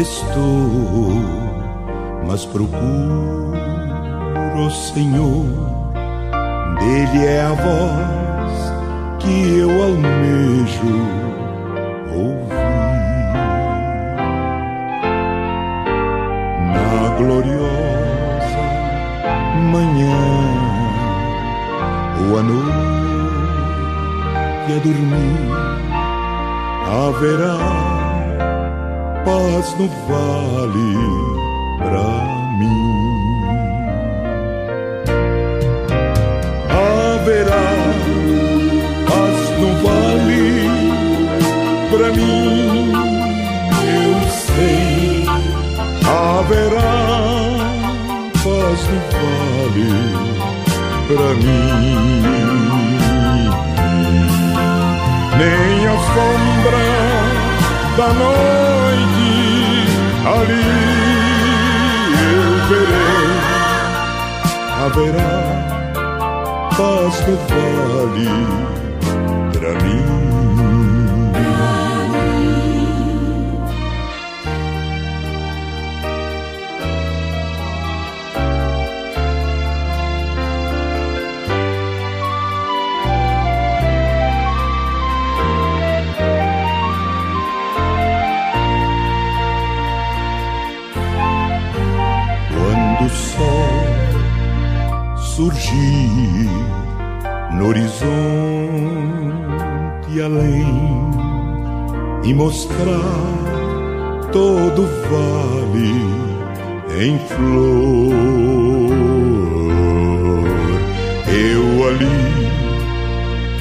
Estou, mas procuro o Senhor, dele é a voz que eu almejo ouvir. Na gloriosa manhã ou à noite a dormir, haverá paz no vale pra mim. Haverá paz no vale pra mim, eu sei. Haverá paz no vale pra mim. Nem sombra da noite ali. Eu verei, haverá paz no vale mostrar todo vale em flor. Eu ali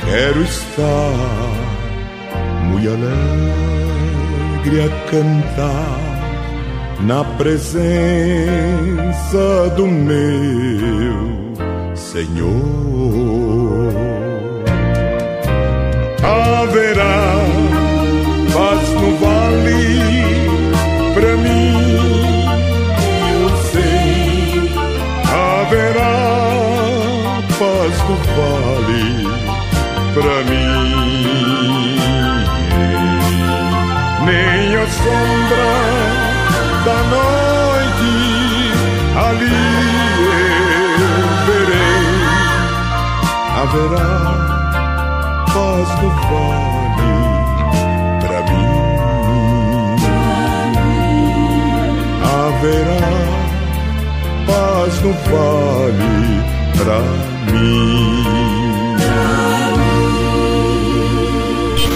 quero estar muito alegre a cantar na presença do meu Senhor. Vale para mim, eu sei. Haverá paz no vale para mim. Nem a sombra da noite ali haverá paz no vale paz no vale para mim.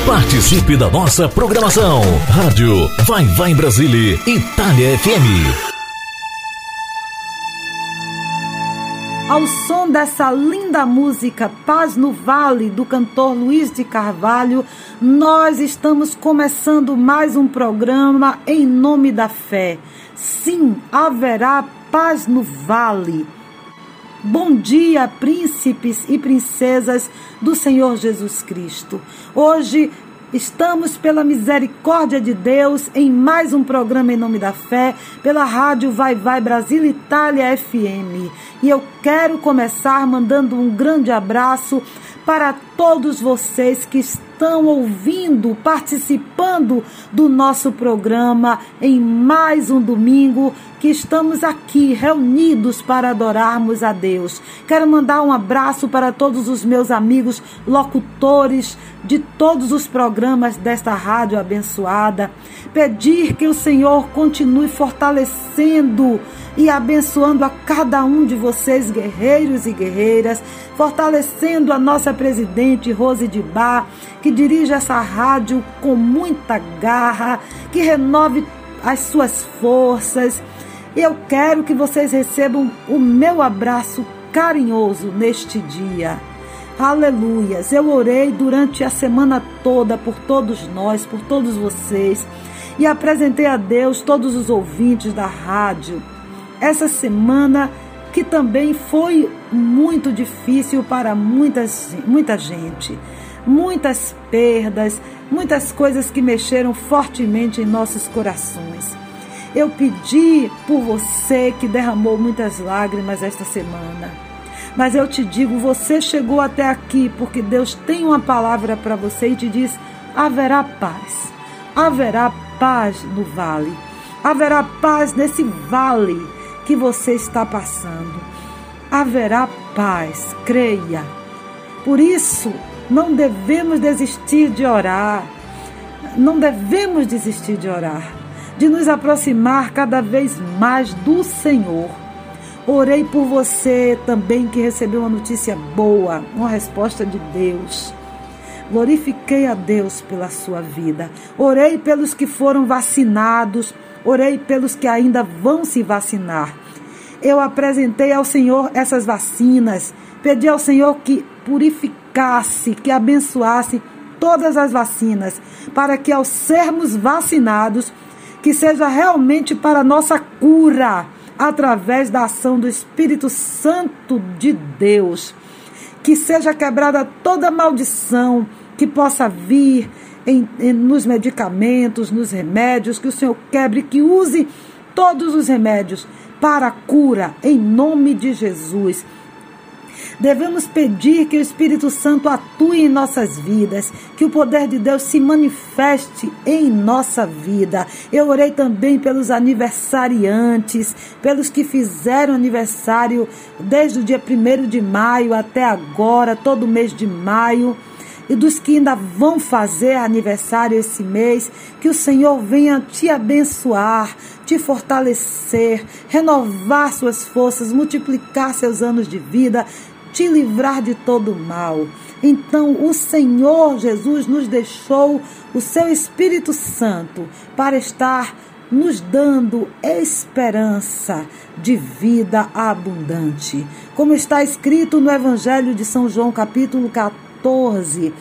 Participe da nossa programação. Rádio Vai Vai Brasília, Itália FM. Ao som dessa linda música Paz no Vale, do cantor Luiz de Carvalho, nós estamos começando mais um programa em nome da fé. Sim, haverá paz no vale. Bom dia, príncipes e princesas do Senhor Jesus Cristo. Hoje Estamos, pela misericórdia de Deus, em mais um programa em nome da fé, pela rádio Vai Vai Brasil Itália FM. E eu quero começar mandando um grande abraço para todos vocês que estão ouvindo, participando do nosso programa em mais um domingo que estamos aqui reunidos para adorarmos a Deus. Quero mandar um abraço para todos os meus amigos locutores de todos os programas desta rádio abençoada. Pedir que o Senhor continue fortalecendo e abençoando a cada um de vocês, guerreiros e guerreiras, fortalecendo a nossa presidente Rose de Bar, que dirige essa rádio com muita garra, que renove as suas forças. Eu quero que vocês recebam o meu abraço carinhoso neste dia. Aleluias. Eu orei durante a semana toda por todos nós, por todos vocês, e apresentei a Deus todos os ouvintes da rádio. Essa semana que também foi muito difícil para muitas, muita gente. Muitas perdas, muitas coisas que mexeram fortemente em nossos corações. Eu pedi por você que derramou muitas lágrimas esta semana. Mas eu te digo, você chegou até aqui porque Deus tem uma palavra para você e te diz: haverá paz. Haverá paz no vale. Haverá paz nesse vale que você está passando. Haverá paz, creia. Por isso, não devemos desistir de orar. Não devemos desistir de orar, de nos aproximar cada vez mais do Senhor. Orei por você também que recebeu uma notícia boa, uma resposta de Deus. Glorifiquei a Deus pela sua vida. Orei pelos que foram vacinados Orei pelos que ainda vão se vacinar. Eu apresentei ao Senhor essas vacinas. Pedi ao Senhor que purificasse, que abençoasse todas as vacinas, para que ao sermos vacinados, que seja realmente para nossa cura, através da ação do Espírito Santo de Deus. Que seja quebrada toda maldição que possa vir em, em, nos medicamentos, nos remédios, que o Senhor quebre, que use todos os remédios para a cura, em nome de Jesus. Devemos pedir que o Espírito Santo atue em nossas vidas, que o poder de Deus se manifeste em nossa vida. Eu orei também pelos aniversariantes, pelos que fizeram aniversário desde o dia 1 de maio até agora, todo mês de maio e dos que ainda vão fazer aniversário esse mês, que o Senhor venha te abençoar, te fortalecer, renovar suas forças, multiplicar seus anos de vida, te livrar de todo mal. Então, o Senhor Jesus nos deixou o seu Espírito Santo para estar nos dando esperança de vida abundante. Como está escrito no Evangelho de São João, capítulo 14 14,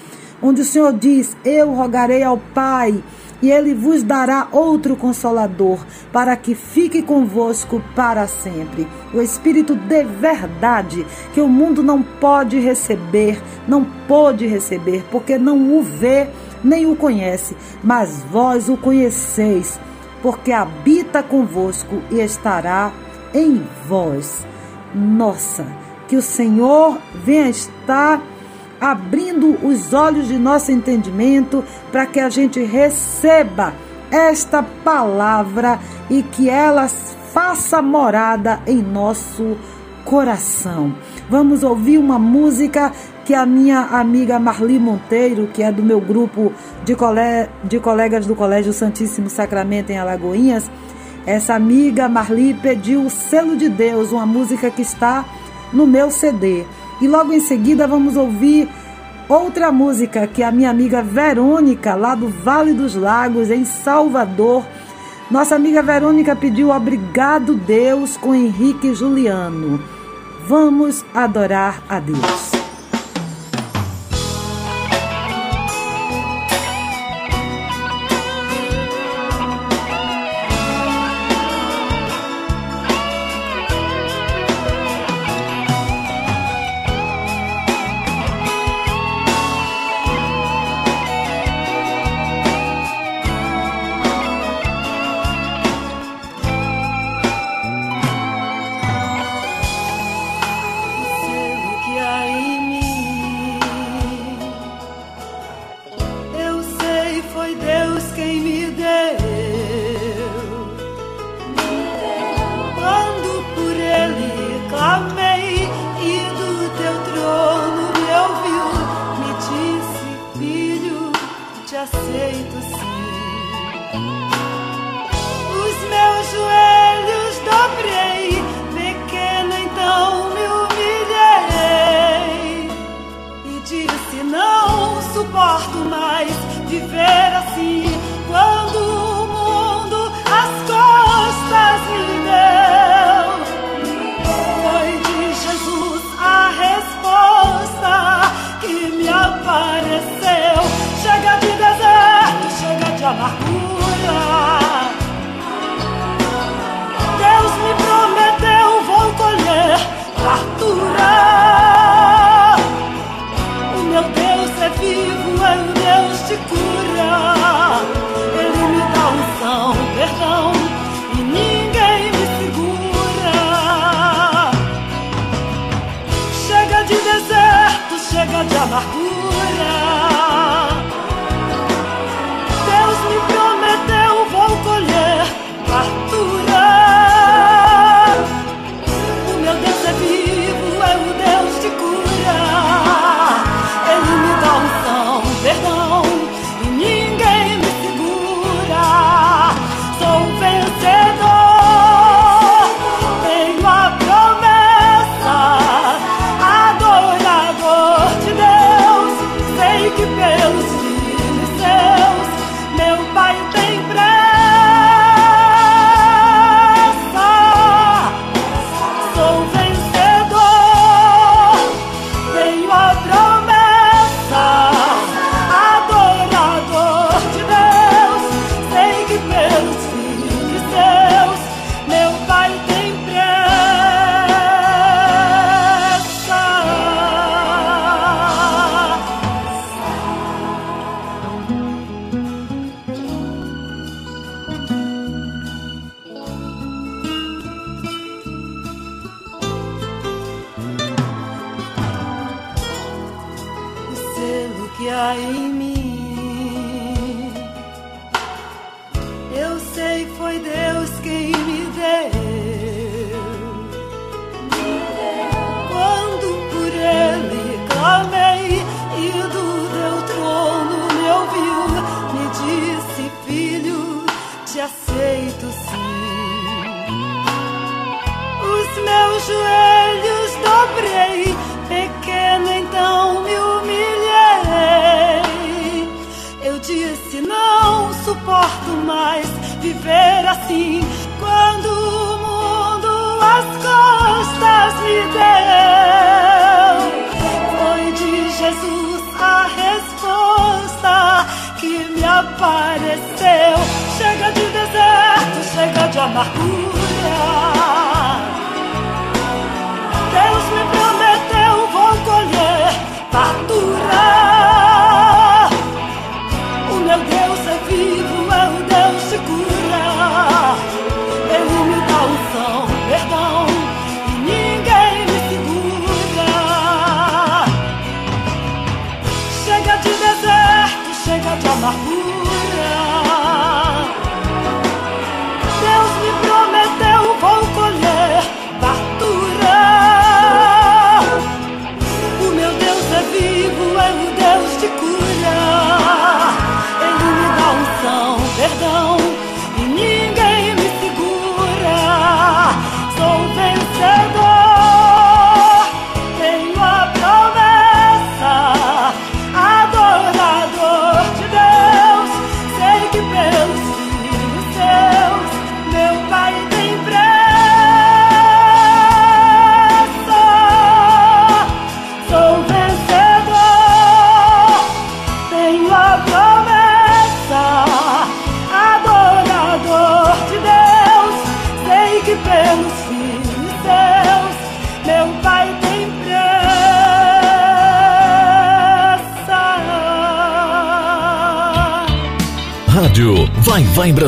onde o Senhor diz: Eu rogarei ao Pai e ele vos dará outro consolador, para que fique convosco para sempre. O Espírito de verdade, que o mundo não pode receber, não pôde receber, porque não o vê nem o conhece, mas vós o conheceis, porque habita convosco e estará em vós. Nossa, que o Senhor venha estar abrindo os olhos de nosso entendimento para que a gente receba esta palavra e que ela faça morada em nosso coração. Vamos ouvir uma música que a minha amiga Marli Monteiro, que é do meu grupo de, cole... de colegas do Colégio Santíssimo Sacramento em Alagoinhas, essa amiga Marli pediu o selo de Deus, uma música que está no meu CD. E logo em seguida vamos ouvir outra música que a minha amiga Verônica, lá do Vale dos Lagos, em Salvador. Nossa amiga Verônica pediu Obrigado Deus com Henrique Juliano. Vamos adorar a Deus.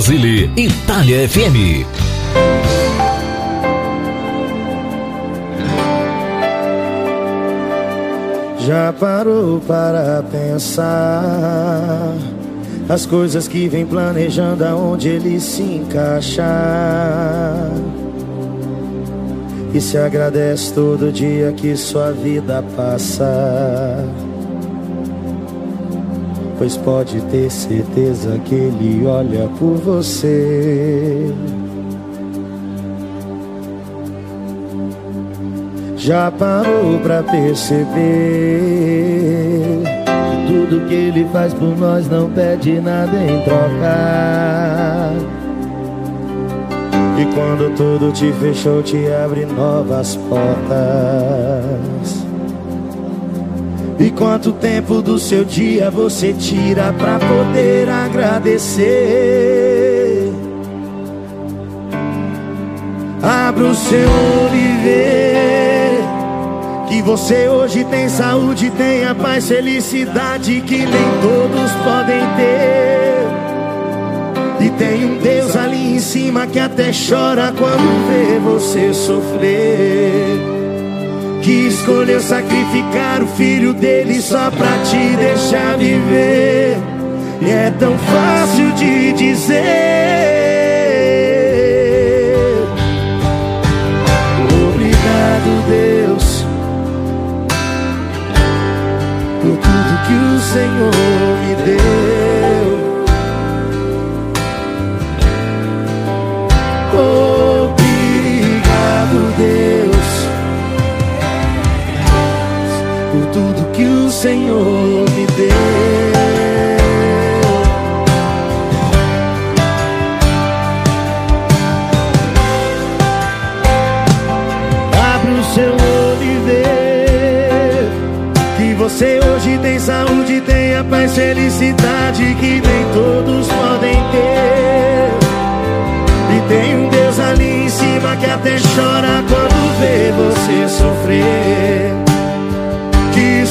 Brasília, Itália FM. Já parou para pensar as coisas que vem planejando aonde ele se encaixar? E se agradece todo dia que sua vida passa pois pode ter certeza que ele olha por você. Já parou pra perceber que tudo que ele faz por nós não pede nada em troca. E quando tudo te fechou, te abre novas portas. E quanto tempo do seu dia você tira pra poder agradecer? Abra o seu olho que você hoje tem saúde, tem a paz, felicidade que nem todos podem ter. E tem um Deus ali em cima que até chora quando vê você sofrer que escolheu sacrificar o filho dele só pra te deixar viver. E é tão fácil de dizer. Obrigado, Deus, por tudo que o Senhor me deu. Senhor me deu. Abre o seu olho e vê que você hoje tem saúde, tem a paz, felicidade que nem todos podem ter. E tem um Deus ali em cima que até chora quando vê você sofrer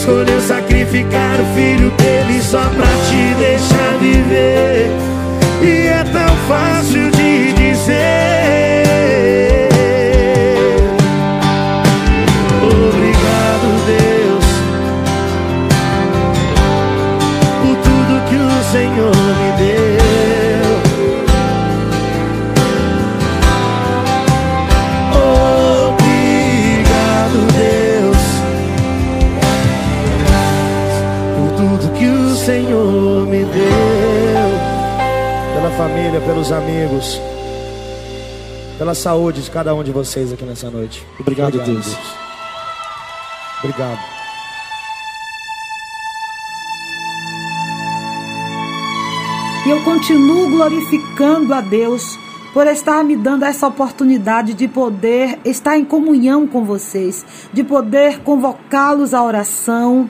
escolheu sacrificar o filho dele só pra te deixar viver. E é tão fácil de família, pelos amigos, pela saúde de cada um de vocês aqui nessa noite. Obrigado, Deus. Obrigado. E eu continuo glorificando a Deus por estar me dando essa oportunidade de poder estar em comunhão com vocês, de poder convocá-los à oração.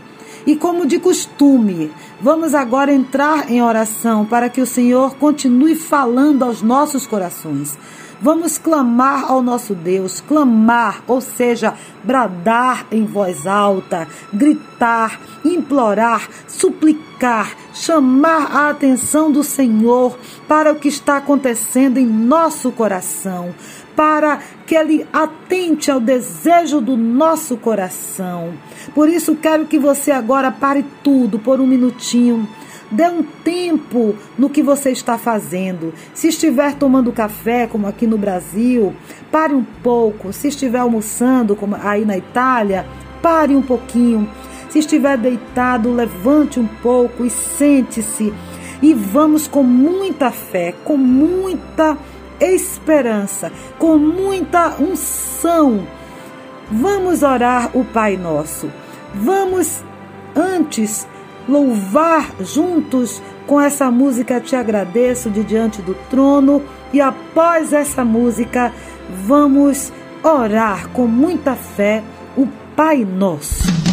E como de costume, vamos agora entrar em oração para que o Senhor continue falando aos nossos corações. Vamos clamar ao nosso Deus, clamar, ou seja, bradar em voz alta, gritar, implorar, suplicar, chamar a atenção do Senhor para o que está acontecendo em nosso coração, para que Ele atente ao desejo do nosso coração. Por isso, quero que você agora pare tudo por um minutinho. Dê um tempo no que você está fazendo. Se estiver tomando café, como aqui no Brasil, pare um pouco. Se estiver almoçando, como aí na Itália, pare um pouquinho. Se estiver deitado, levante um pouco e sente-se. E vamos com muita fé, com muita esperança, com muita unção. Vamos orar o Pai Nosso. Vamos antes louvar juntos com essa música Te Agradeço de Diante do Trono e após essa música vamos orar com muita fé o Pai Nosso.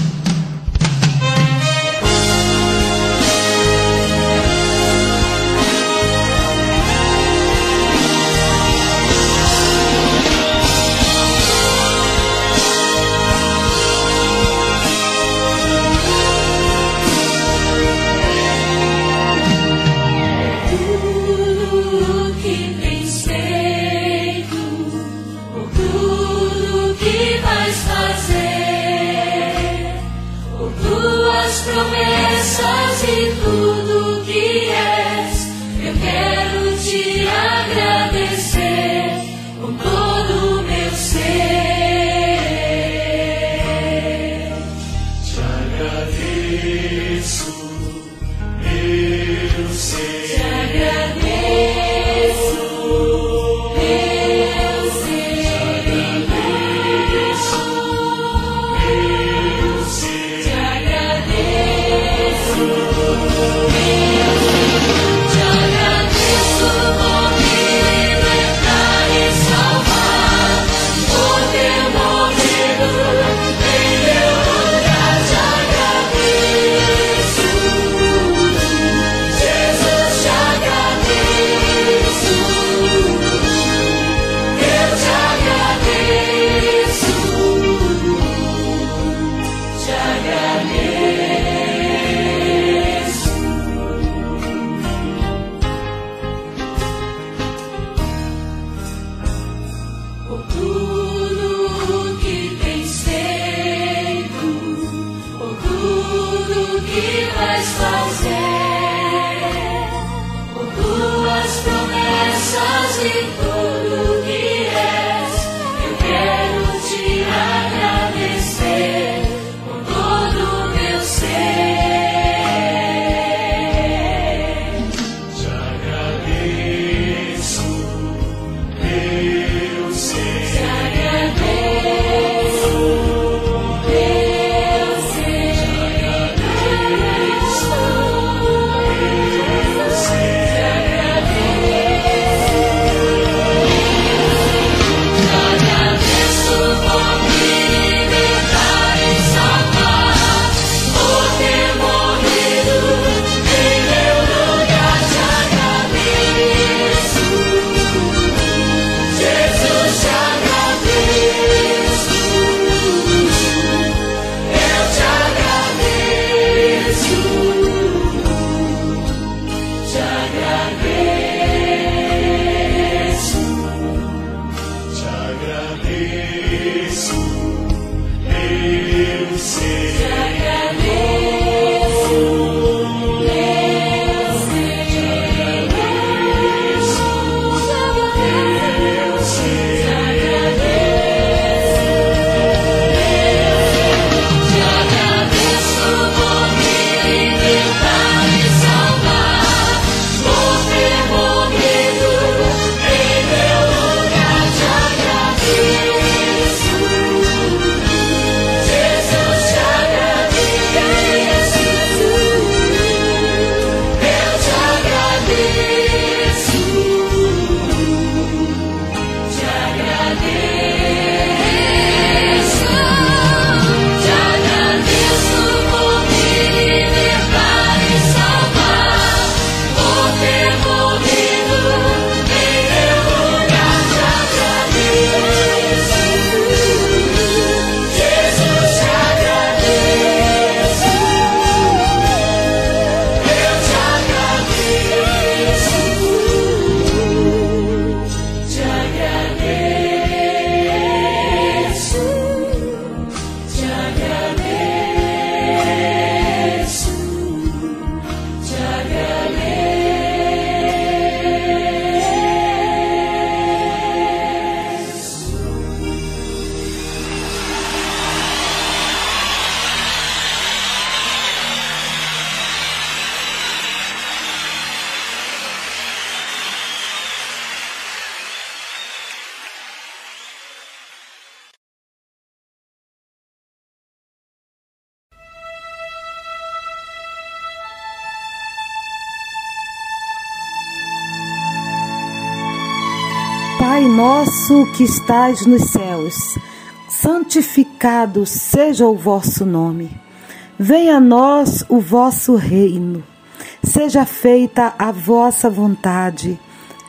Que estais nos céus, santificado seja o vosso nome. Venha a nós o vosso reino. Seja feita a vossa vontade,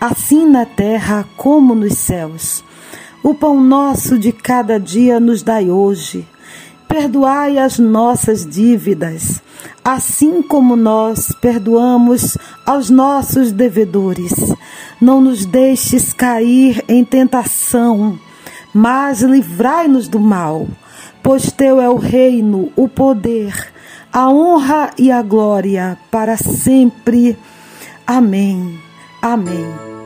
assim na terra como nos céus. O pão nosso de cada dia nos dai hoje. Perdoai as nossas dívidas, assim como nós perdoamos aos nossos devedores. Não nos deixes cair em tentação, mas livrai-nos do mal, pois teu é o reino, o poder, a honra e a glória para sempre. Amém. Amém.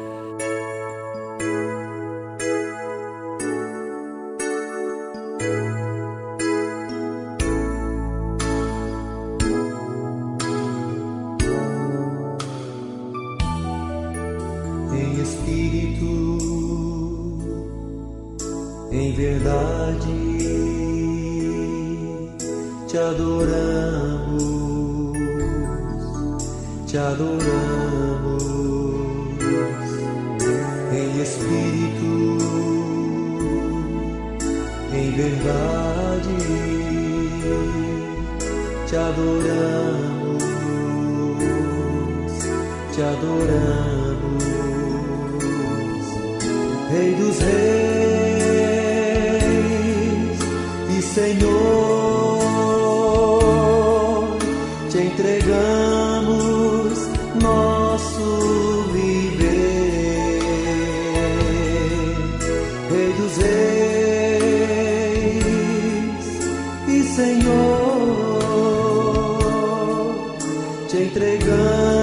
Rei dos Reis e Senhor, te entregamos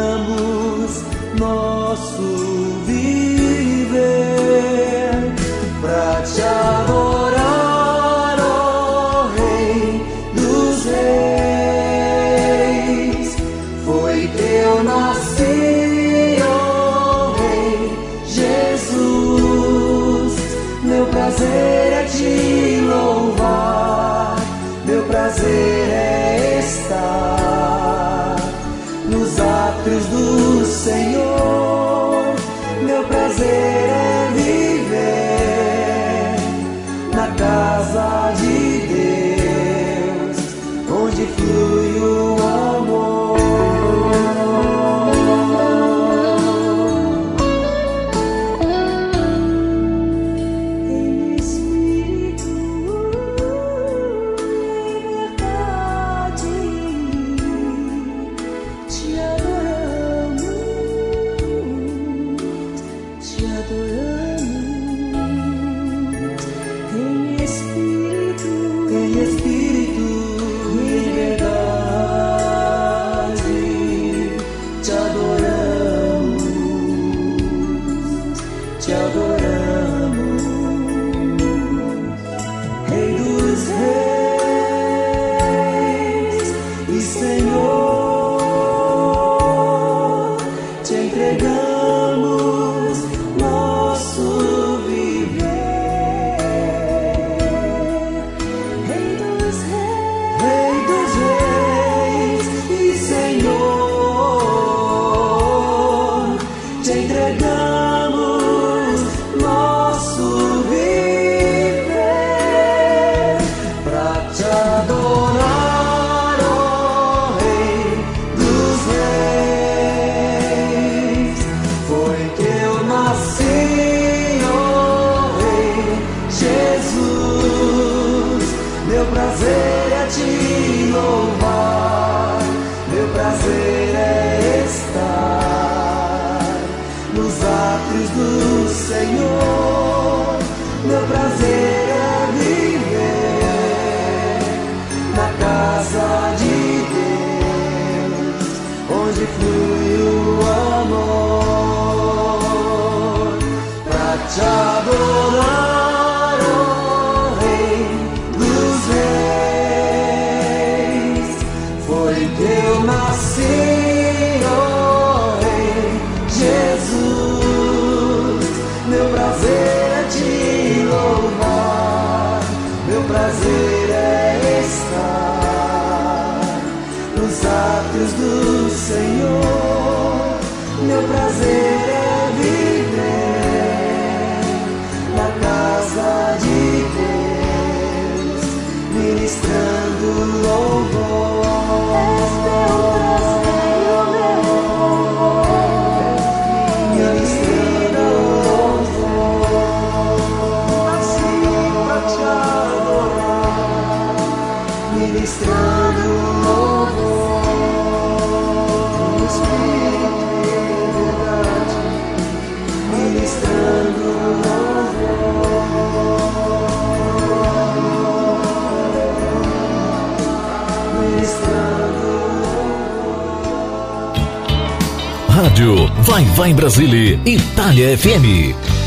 Rádio Vai Vai Brasília, Itália FM.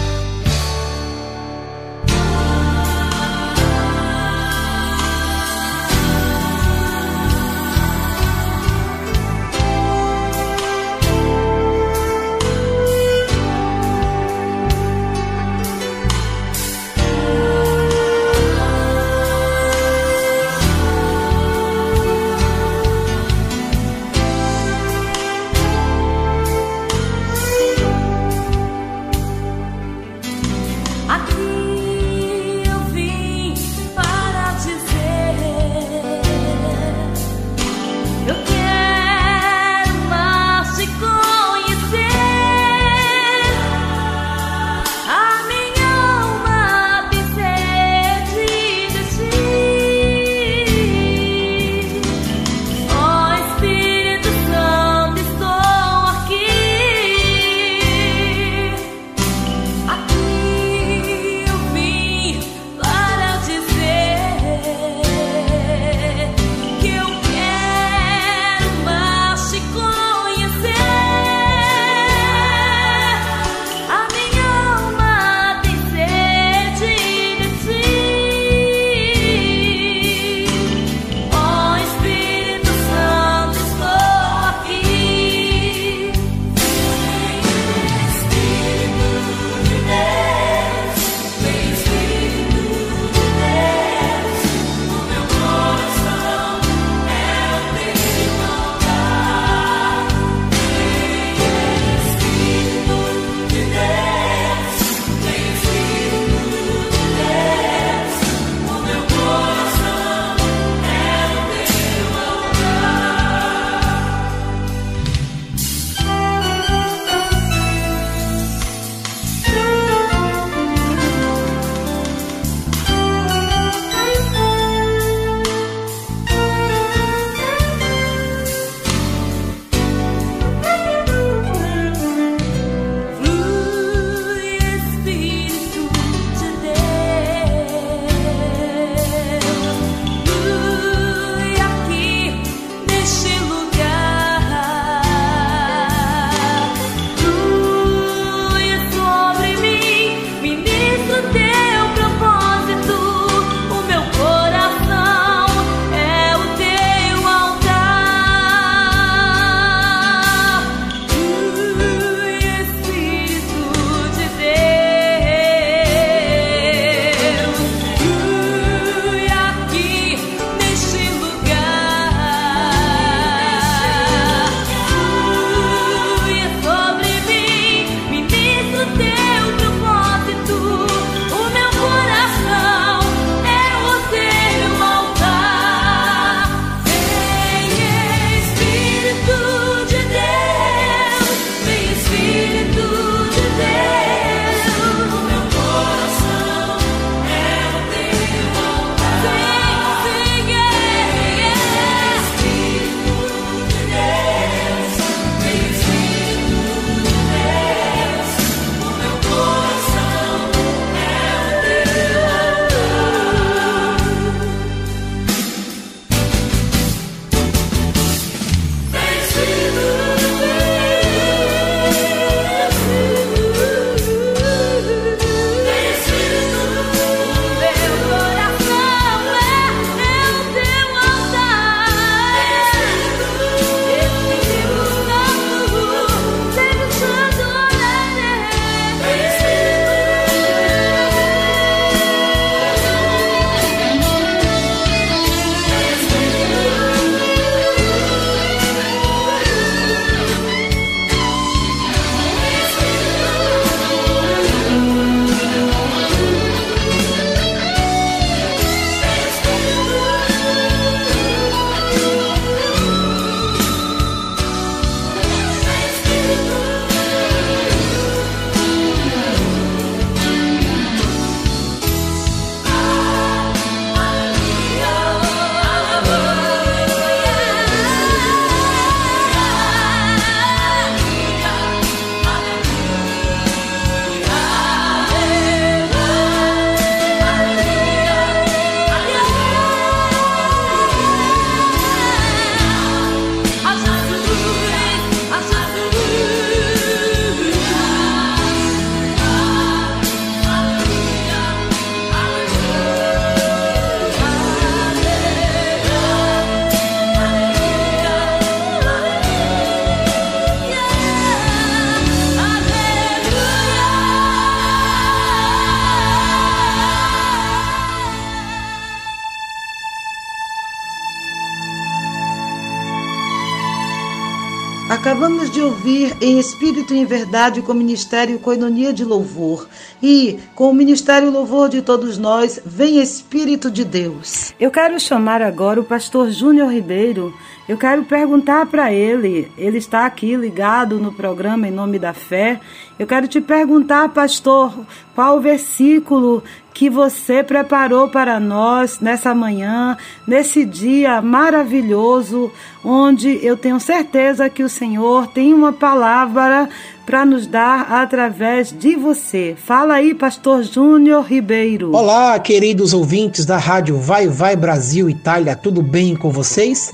Ouvir em Espírito e em Verdade com o Ministério Coinonia de Louvor. E com o Ministério Louvor de todos nós, vem Espírito de Deus. Eu quero chamar agora o pastor Júnior Ribeiro. Eu quero perguntar para ele, ele está aqui ligado no programa Em Nome da Fé. Eu quero te perguntar, pastor, qual o versículo que você preparou para nós nessa manhã, nesse dia maravilhoso, onde eu tenho certeza que o Senhor tem uma palavra para nos dar através de você. Fala aí, pastor Júnior Ribeiro. Olá, queridos ouvintes da Rádio Vai Vai Brasil Itália, tudo bem com vocês?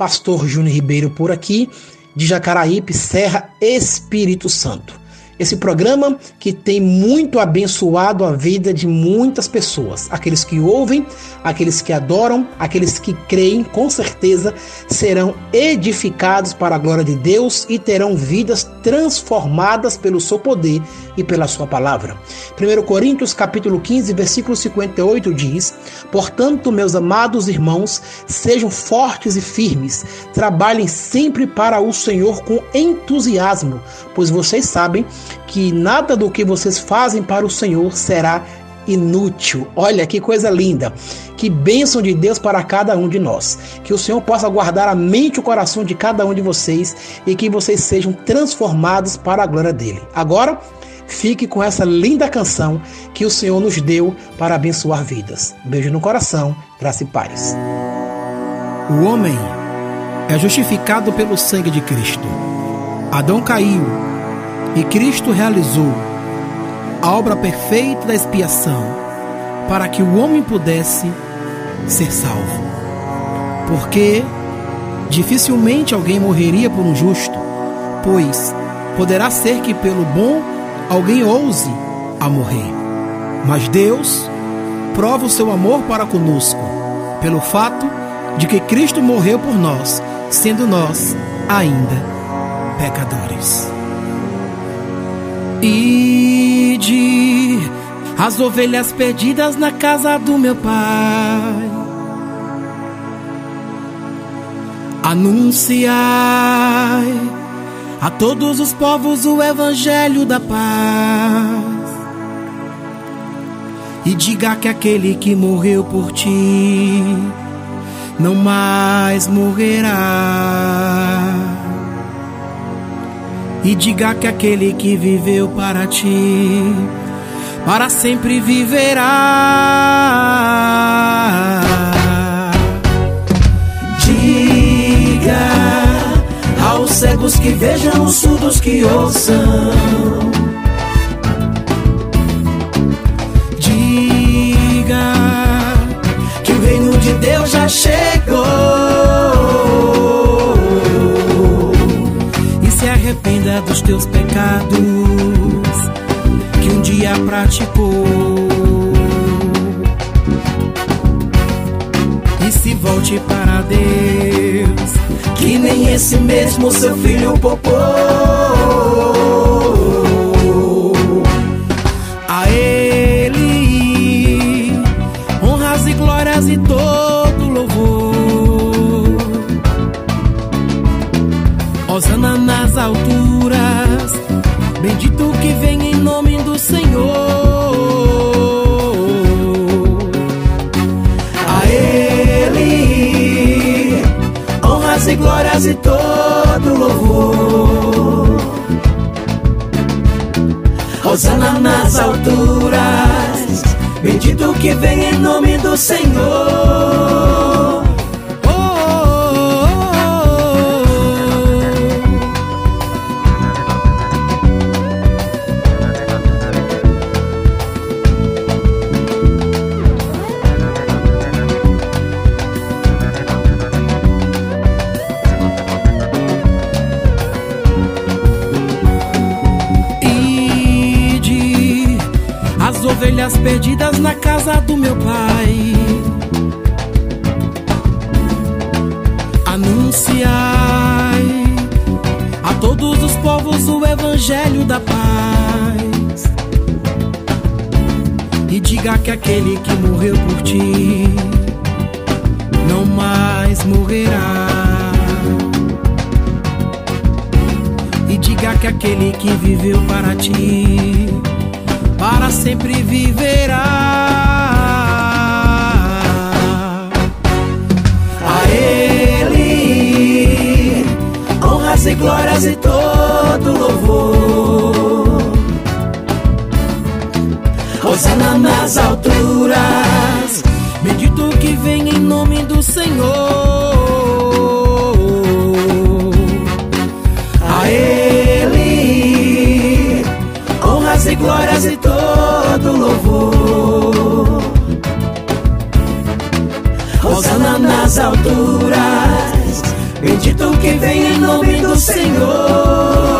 Pastor Júnior Ribeiro por aqui, de Jacaraípe, Serra, Espírito Santo. Esse programa que tem muito abençoado a vida de muitas pessoas. Aqueles que ouvem, aqueles que adoram, aqueles que creem, com certeza serão edificados para a glória de Deus e terão vidas transformadas pelo seu poder e pela sua palavra. 1 Coríntios capítulo 15, versículo 58 diz: "Portanto, meus amados irmãos, sejam fortes e firmes, trabalhem sempre para o Senhor com entusiasmo, pois vocês sabem que nada do que vocês fazem para o Senhor será inútil. Olha que coisa linda. Que bênção de Deus para cada um de nós. Que o Senhor possa guardar a mente e o coração de cada um de vocês e que vocês sejam transformados para a glória dele. Agora, fique com essa linda canção que o Senhor nos deu para abençoar vidas. Beijo no coração, graça e paz. O homem é justificado pelo sangue de Cristo. Adão caiu e Cristo realizou a obra perfeita da expiação para que o homem pudesse ser salvo. Porque dificilmente alguém morreria por um justo, pois poderá ser que pelo bom alguém ouse a morrer. Mas Deus prova o seu amor para conosco, pelo fato de que Cristo morreu por nós, sendo nós ainda pecadores. Ide as ovelhas perdidas na casa do meu pai. Anunciai a todos os povos o evangelho da paz. E diga que aquele que morreu por ti não mais morrerá. E diga que aquele que viveu para ti, para sempre viverá. Diga aos cegos que vejam, os surdos que ouçam. Diga que o reino de Deus já chegou. Arrependa dos teus pecados que um dia praticou. E se volte para Deus, que nem esse mesmo seu filho popou. Que vem em nome do Senhor. A Ele honras e glórias e todo louvor. Osana nas alturas, bendito que vem em nome do Senhor. na casa do meu pai. Anunciai a todos os povos o evangelho da paz. E diga que aquele que morreu por ti não mais morrerá. E diga que aquele que viveu para ti sempre viverá. A Ele honras e glórias e todo louvor. que vem em nome do Senhor.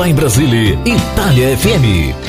Vai Brasília, Itália FM.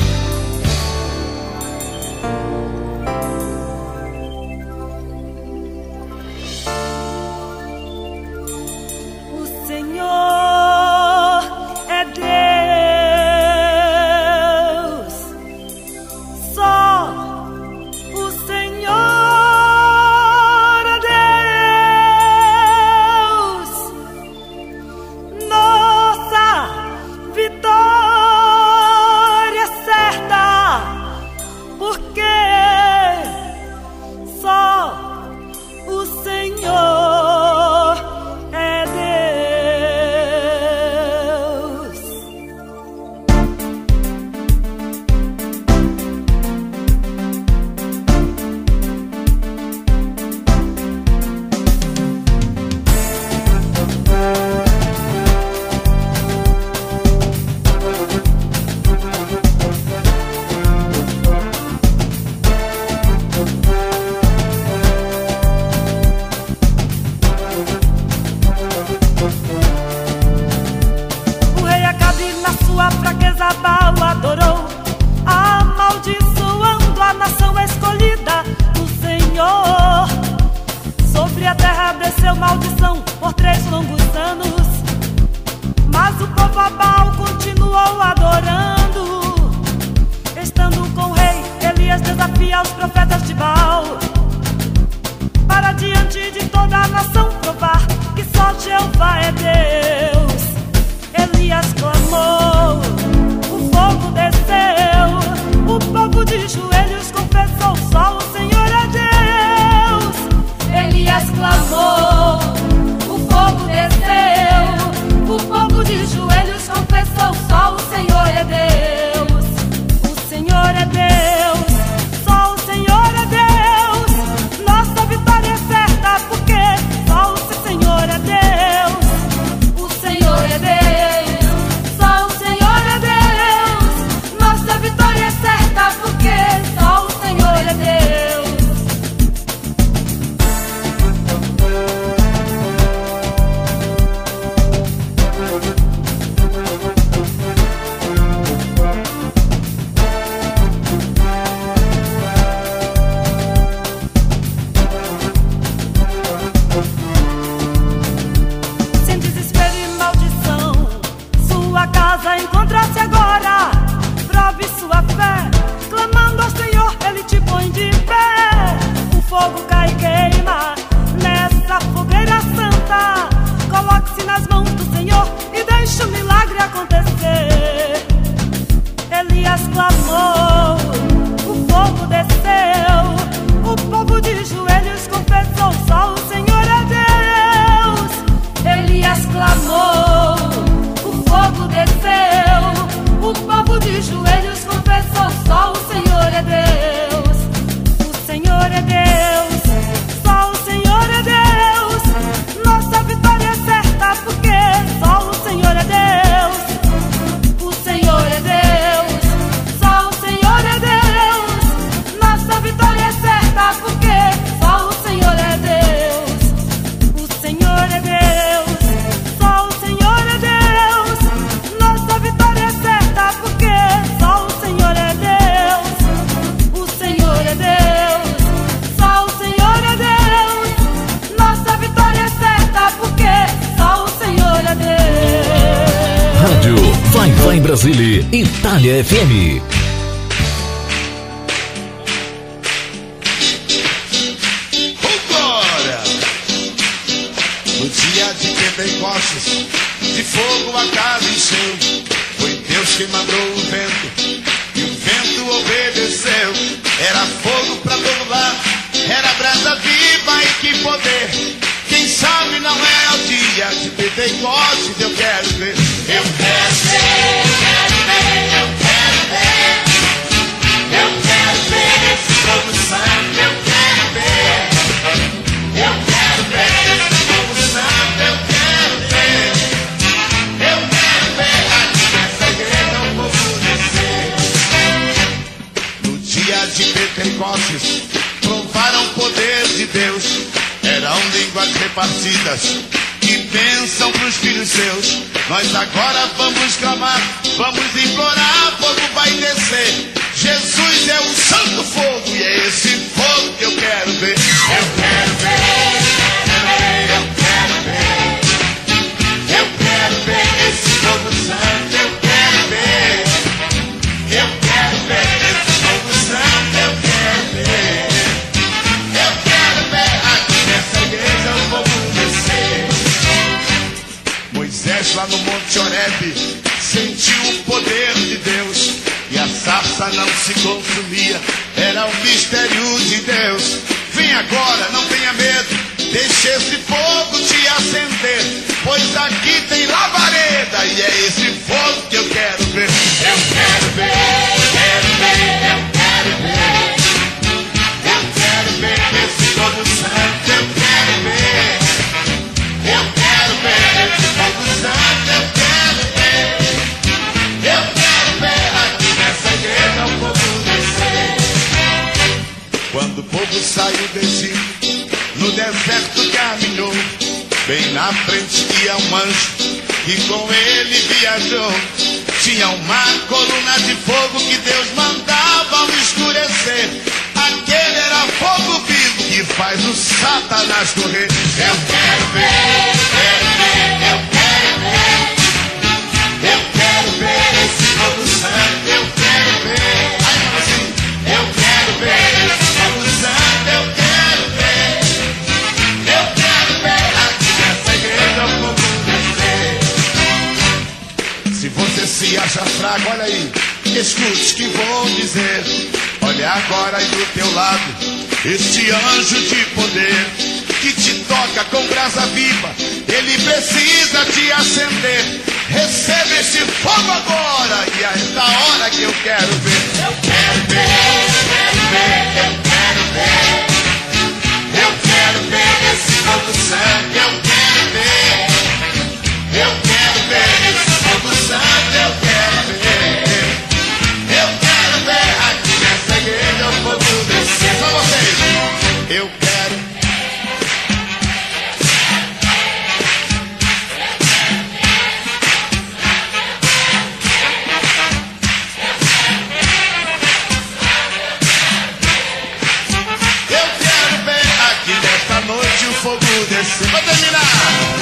muitos que vão dizer: Olha agora aí do teu lado, este anjo de poder que te toca com brasa viva, ele precisa te acender. Receba esse fogo agora, e é da hora que eu quero ver. Eu quero ver, eu quero ver, eu quero ver. Eu quero ver esse fogo santo, eu quero ver. Eu Eu quero. Eu quero ver aqui nesta noite o fogo descer. Vou terminar.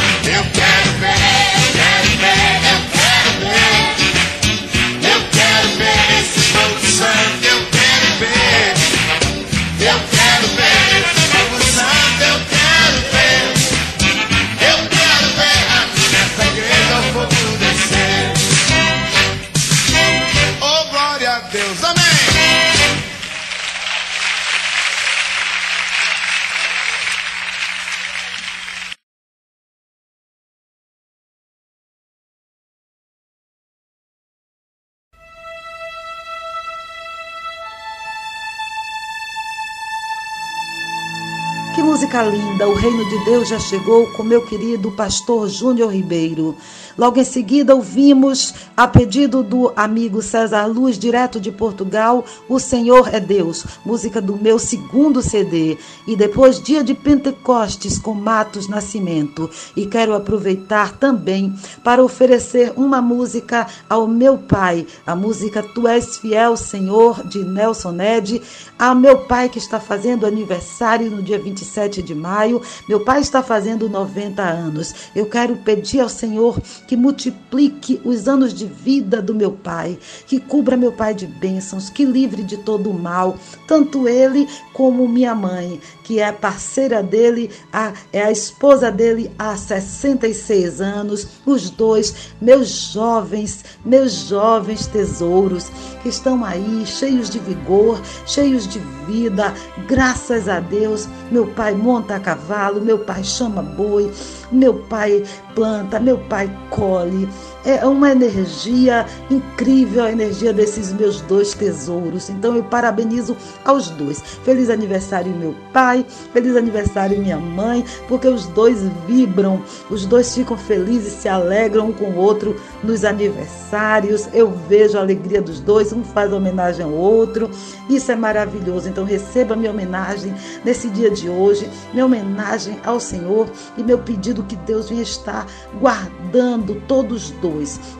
música linda, O Reino de Deus já chegou, com meu querido pastor Júnior Ribeiro. Logo em seguida, ouvimos, a pedido do amigo César Luz, direto de Portugal, O Senhor é Deus, música do meu segundo CD. E depois, Dia de Pentecostes, com Matos Nascimento. E quero aproveitar também para oferecer uma música ao meu pai, a música Tu És Fiel, Senhor, de Nelson Ned, ao meu pai que está fazendo aniversário no dia 27 de maio. Meu pai está fazendo 90 anos. Eu quero pedir ao Senhor que multiplique os anos de vida do meu pai, que cubra meu pai de bênçãos, que livre de todo o mal, tanto ele como minha mãe, que é parceira dele, a, é a esposa dele há 66 anos, os dois, meus jovens, meus jovens tesouros, que estão aí cheios de vigor, cheios de vida, graças a Deus. Meu pai monta a cavalo, meu pai chama boi, meu pai planta, meu pai colhe. É uma energia incrível a energia desses meus dois tesouros. Então eu parabenizo aos dois. Feliz aniversário, meu pai. Feliz aniversário, minha mãe. Porque os dois vibram, os dois ficam felizes, se alegram um com o outro nos aniversários. Eu vejo a alegria dos dois, um faz homenagem ao outro. Isso é maravilhoso. Então receba minha homenagem nesse dia de hoje, minha homenagem ao Senhor e meu pedido que Deus venha estar guardando todos os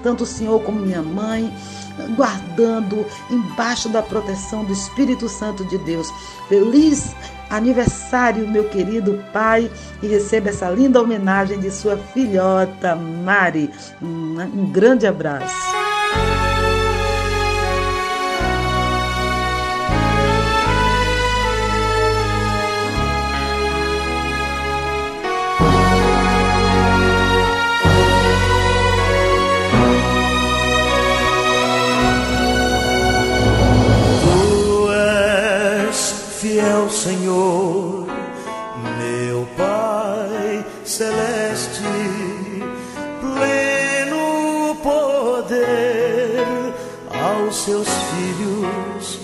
tanto o Senhor como minha mãe, guardando embaixo da proteção do Espírito Santo de Deus. Feliz aniversário, meu querido pai, e receba essa linda homenagem de sua filhota Mari. Um grande abraço. Fiel, Senhor, meu Pai celeste, pleno poder aos seus filhos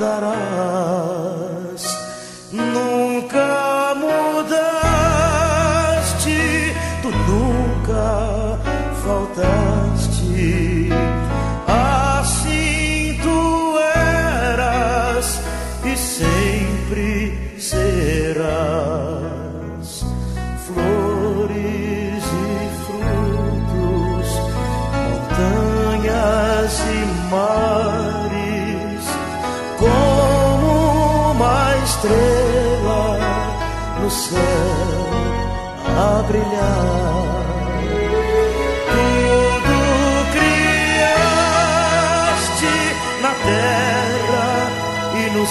darás.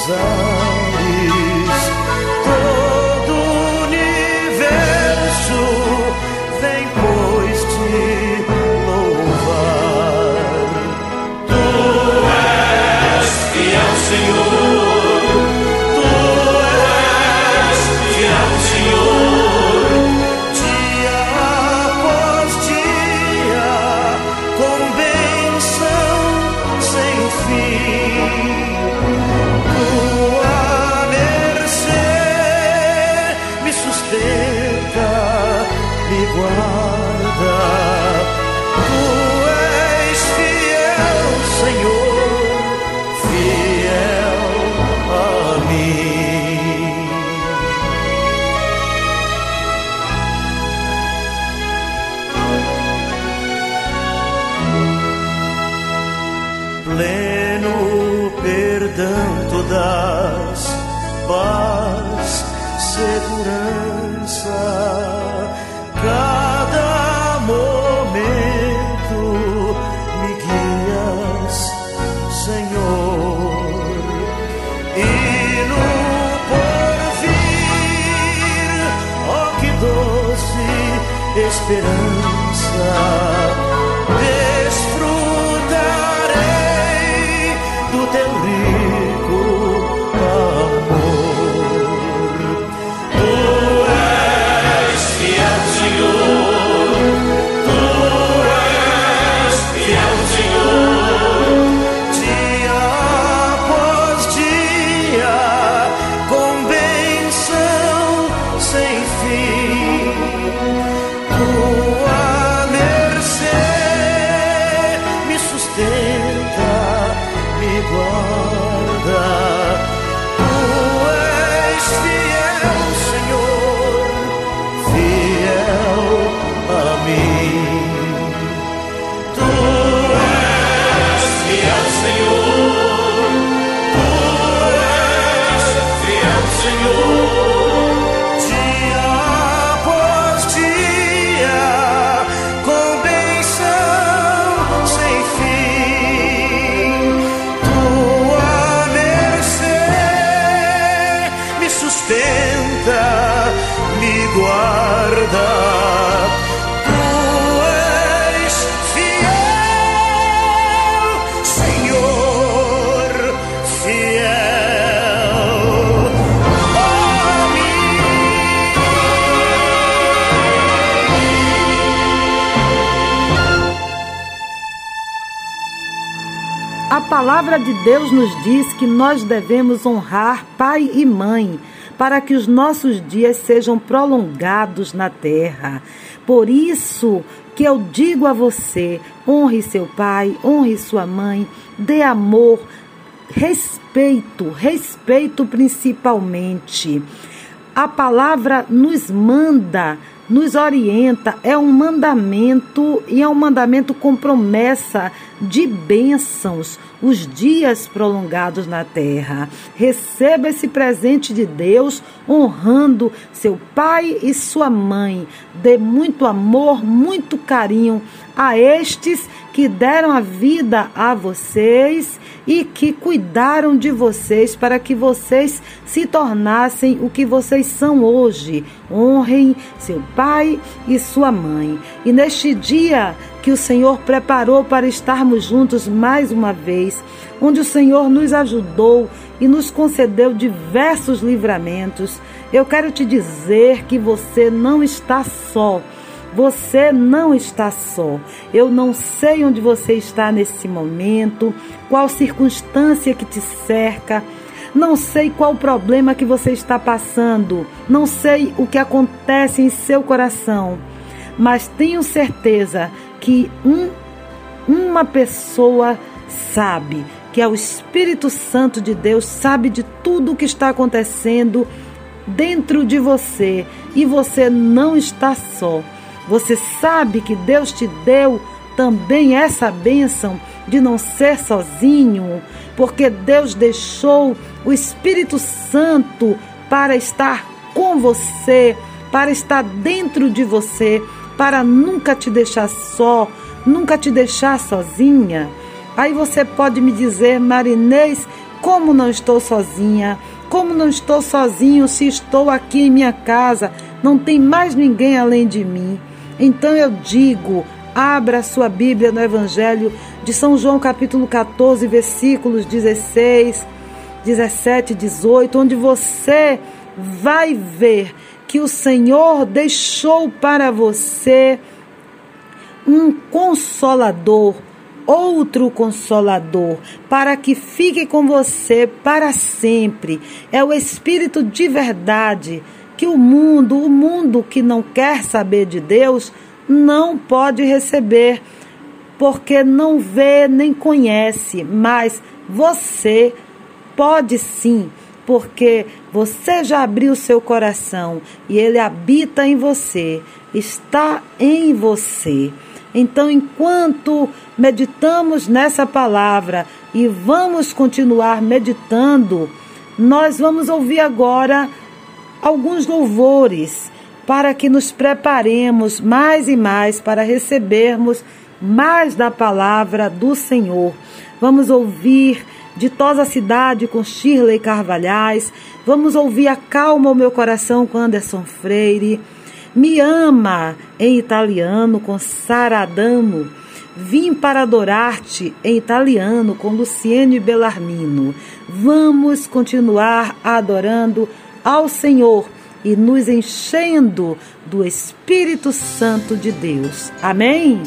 E esperança. Palavra de Deus nos diz que nós devemos honrar pai e mãe para que os nossos dias sejam prolongados na terra. Por isso que eu digo a você: honre seu pai, honre sua mãe, dê amor, respeito, respeito principalmente. A palavra nos manda nos orienta, é um mandamento e é um mandamento com promessa de bênçãos, os dias prolongados na terra. Receba esse presente de Deus honrando seu pai e sua mãe. Dê muito amor, muito carinho a estes que deram a vida a vocês e que cuidaram de vocês para que vocês se tornassem o que vocês são hoje. Honrem seu pai e sua mãe. E neste dia que o Senhor preparou para estarmos juntos mais uma vez, onde o Senhor nos ajudou e nos concedeu diversos livramentos, eu quero te dizer que você não está só. Você não está só. Eu não sei onde você está nesse momento, qual circunstância que te cerca. Não sei qual problema que você está passando. Não sei o que acontece em seu coração. Mas tenho certeza que um, uma pessoa sabe, que é o Espírito Santo de Deus, sabe de tudo o que está acontecendo dentro de você. E você não está só. Você sabe que Deus te deu também essa bênção de não ser sozinho, porque Deus deixou o Espírito Santo para estar com você, para estar dentro de você, para nunca te deixar só, nunca te deixar sozinha. Aí você pode me dizer, Marinês, como não estou sozinha? Como não estou sozinho se estou aqui em minha casa? Não tem mais ninguém além de mim. Então eu digo, abra sua Bíblia no Evangelho de São João, capítulo 14, versículos 16, 17 e 18, onde você vai ver que o Senhor deixou para você um consolador, outro consolador, para que fique com você para sempre. É o Espírito de verdade que o mundo, o mundo que não quer saber de Deus, não pode receber, porque não vê nem conhece, mas você pode sim, porque você já abriu seu coração e ele habita em você, está em você. Então, enquanto meditamos nessa palavra e vamos continuar meditando, nós vamos ouvir agora alguns louvores para que nos preparemos mais e mais para recebermos mais da palavra do Senhor. Vamos ouvir Ditosa Cidade com Shirley Carvalhais. Vamos ouvir Acalma o Meu Coração com Anderson Freire. Me Ama em italiano com Sara Adamo. Vim para adorar-te em italiano com Luciene Bellarmino. Vamos continuar adorando ao Senhor e nos enchendo do Espírito Santo de Deus. Amém?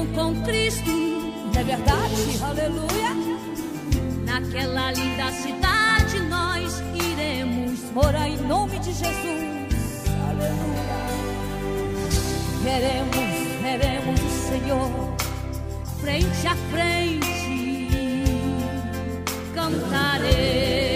Comunhão com Cristo, é verdade? Aleluia. Naquela linda cidade nós iremos morar em nome de Jesus. Aleluia. Veremos, veremos o Senhor frente a frente. Cantaremos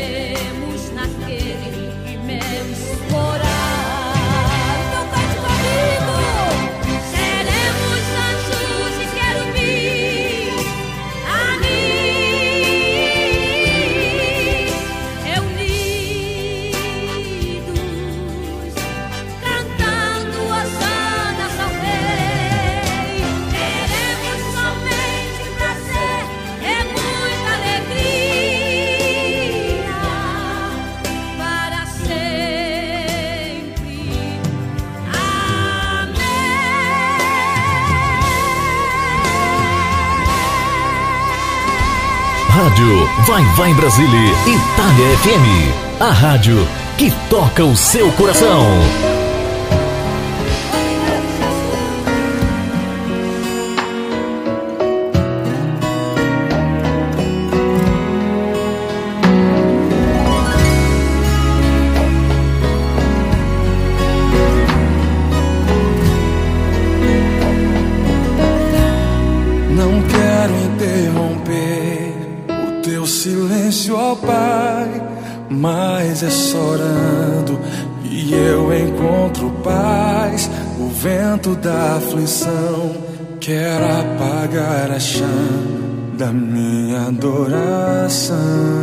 Rádio Vai Vai Brasília, Itália FM. A rádio que toca o seu coração. Aflição quer apagar a chama da minha adoração.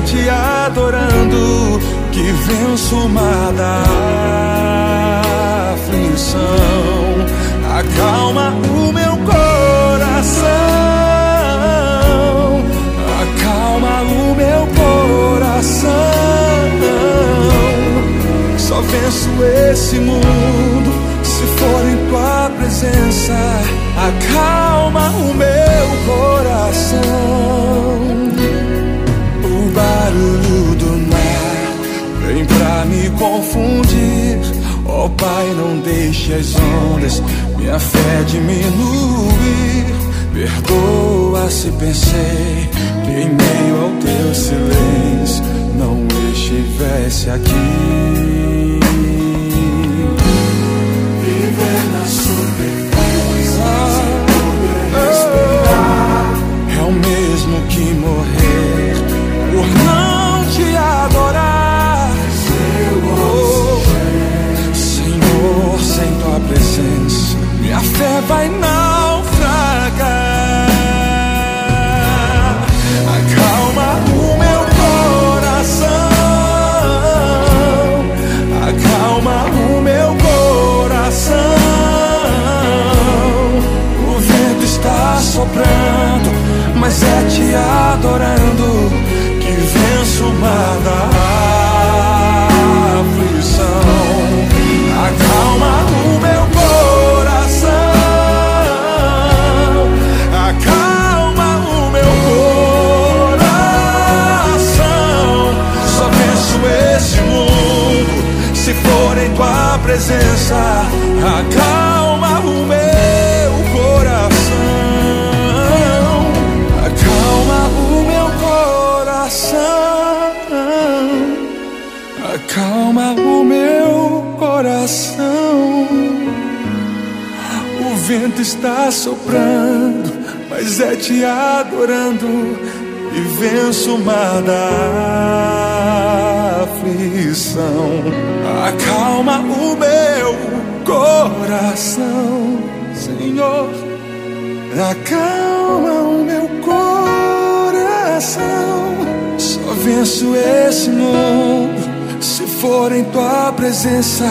Te adorando que venço o mar da aflição. Acalma o meu coração. Acalma o meu coração. Só venço esse mundo se for em tua presença. Acalma o meu coração. Confundir. Ó Pai, não deixe as ondas minha fé diminuir. Perdoa se pensei que em meio ao teu silêncio não estivesse aqui. Viver na superfície, poder respirar, é o mesmo que morrer presença, minha fé vai presença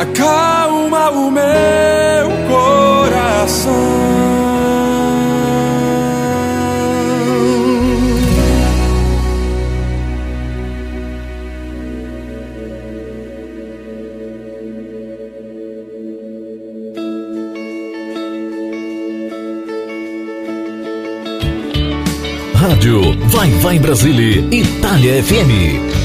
acalma o meu coração. Rádio Vai Vai Brasília, Itália FM.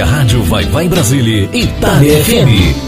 A rádio Vai Vai Brasília, Itália FM.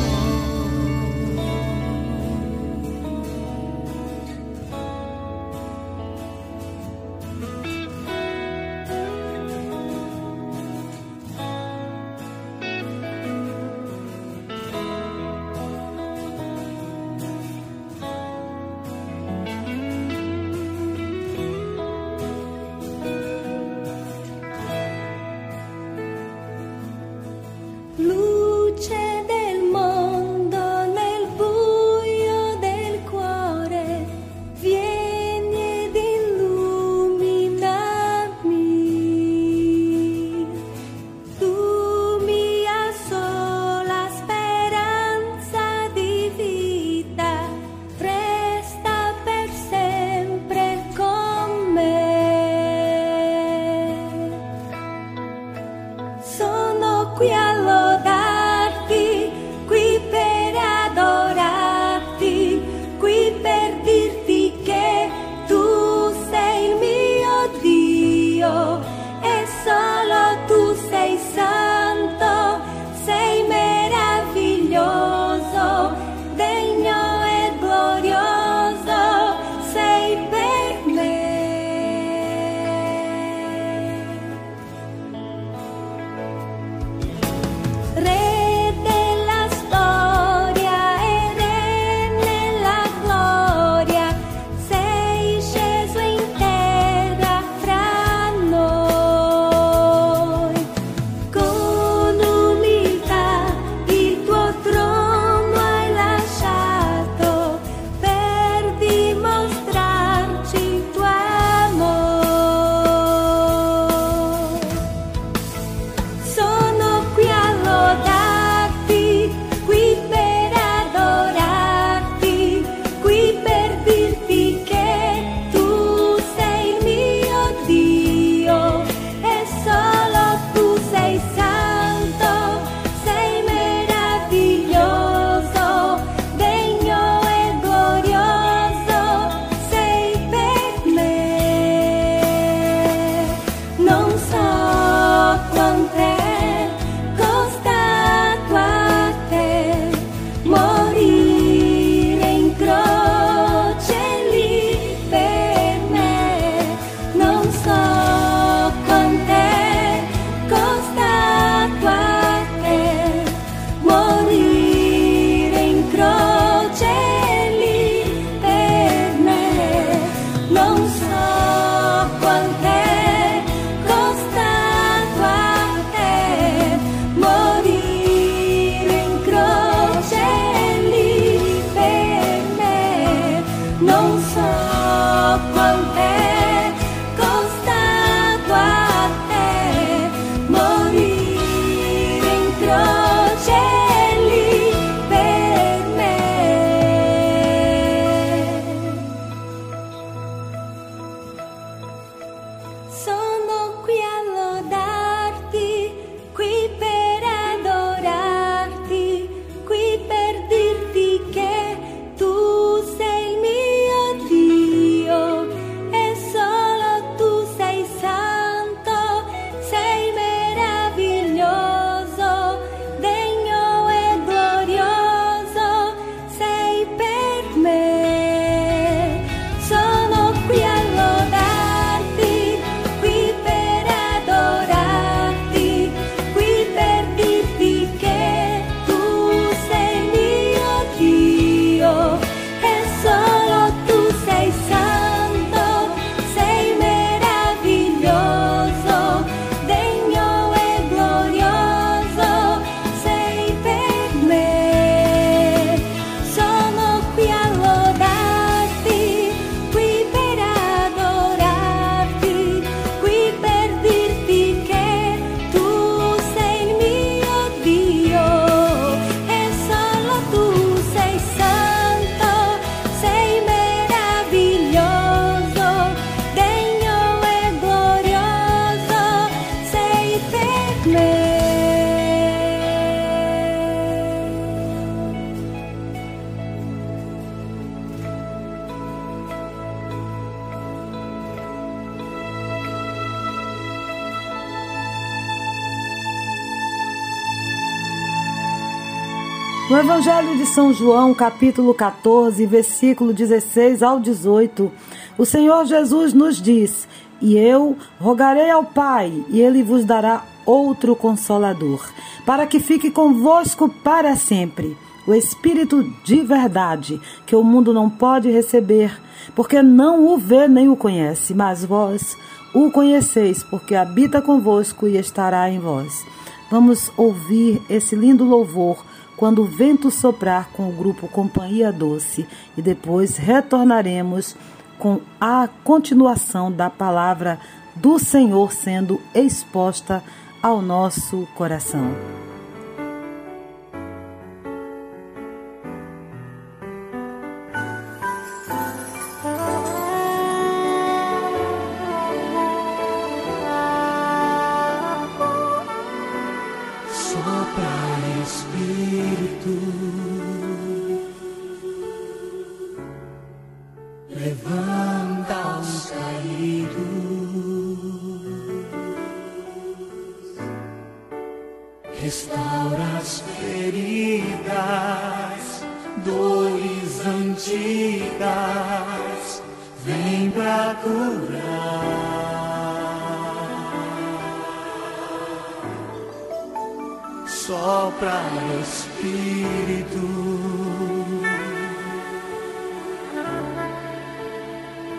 São João, capítulo 14, versículo 16 ao 18, o Senhor Jesus nos diz: E eu rogarei ao Pai, e ele vos dará outro consolador, para que fique convosco para sempre. O Espírito de verdade, que o mundo não pode receber, porque não o vê nem o conhece, mas vós o conheceis, porque habita convosco e estará em vós. Vamos ouvir esse lindo louvor quando o vento soprar com o grupo Companhia Doce e depois retornaremos com a continuação da palavra do Senhor sendo exposta ao nosso coração.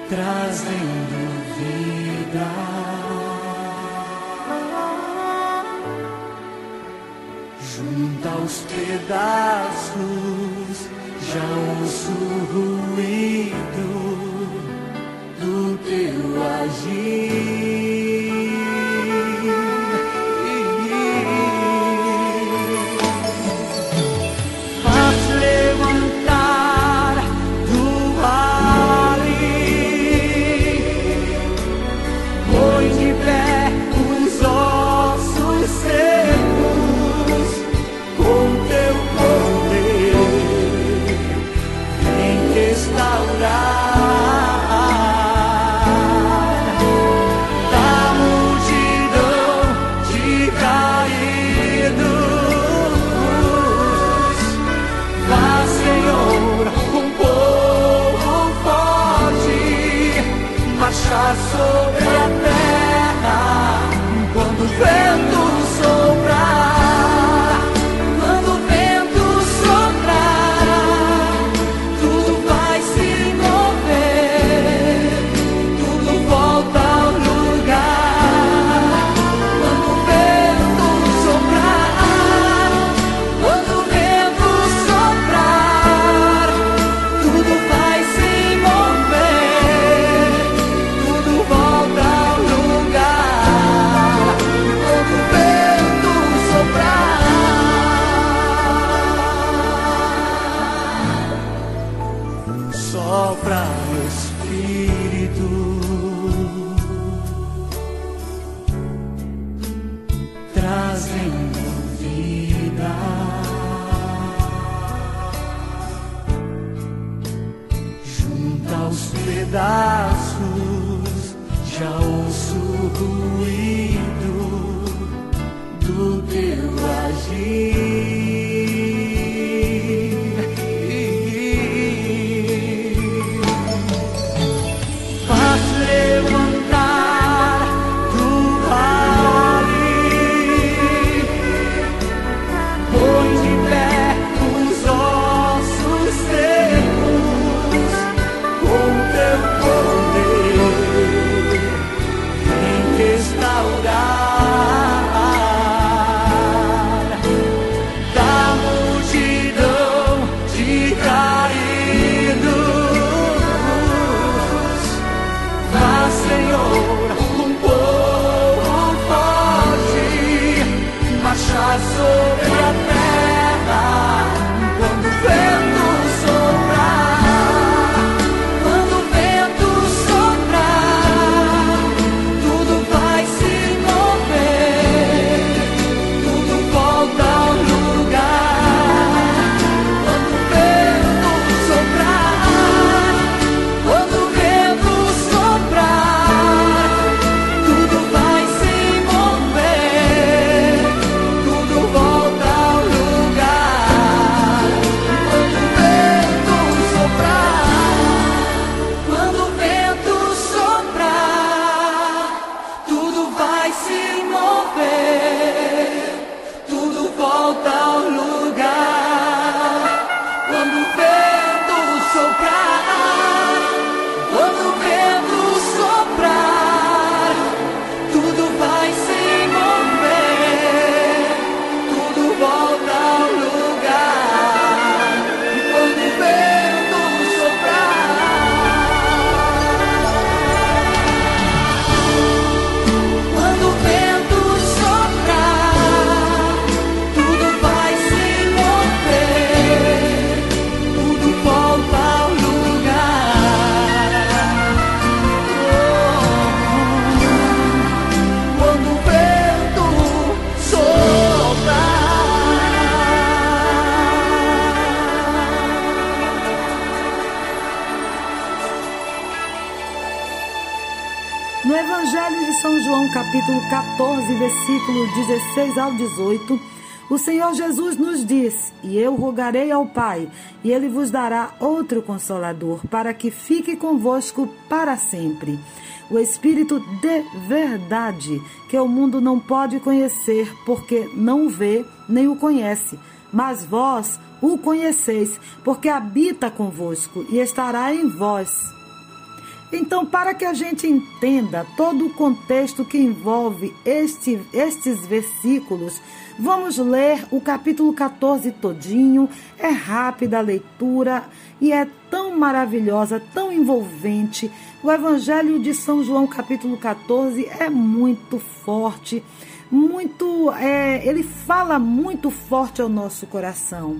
Trazendo vida. Junta os pedaços, já ouço o ruído do teu agir. flauta. Capítulo 14, versículo 16 ao 18, o Senhor Jesus nos diz: E eu rogarei ao Pai, e ele vos dará outro consolador, para que fique convosco para sempre. O Espírito de verdade, que o mundo não pode conhecer, porque não vê nem o conhece. Mas vós o conheceis, porque habita convosco e estará em vós. Então, para que a gente entenda todo o contexto que envolve este, estes versículos, vamos ler o capítulo 14 todinho. É rápida a leitura e é tão maravilhosa, tão envolvente. O Evangelho de São João, capítulo 14, é muito forte, muito. É, ele fala muito forte ao nosso coração.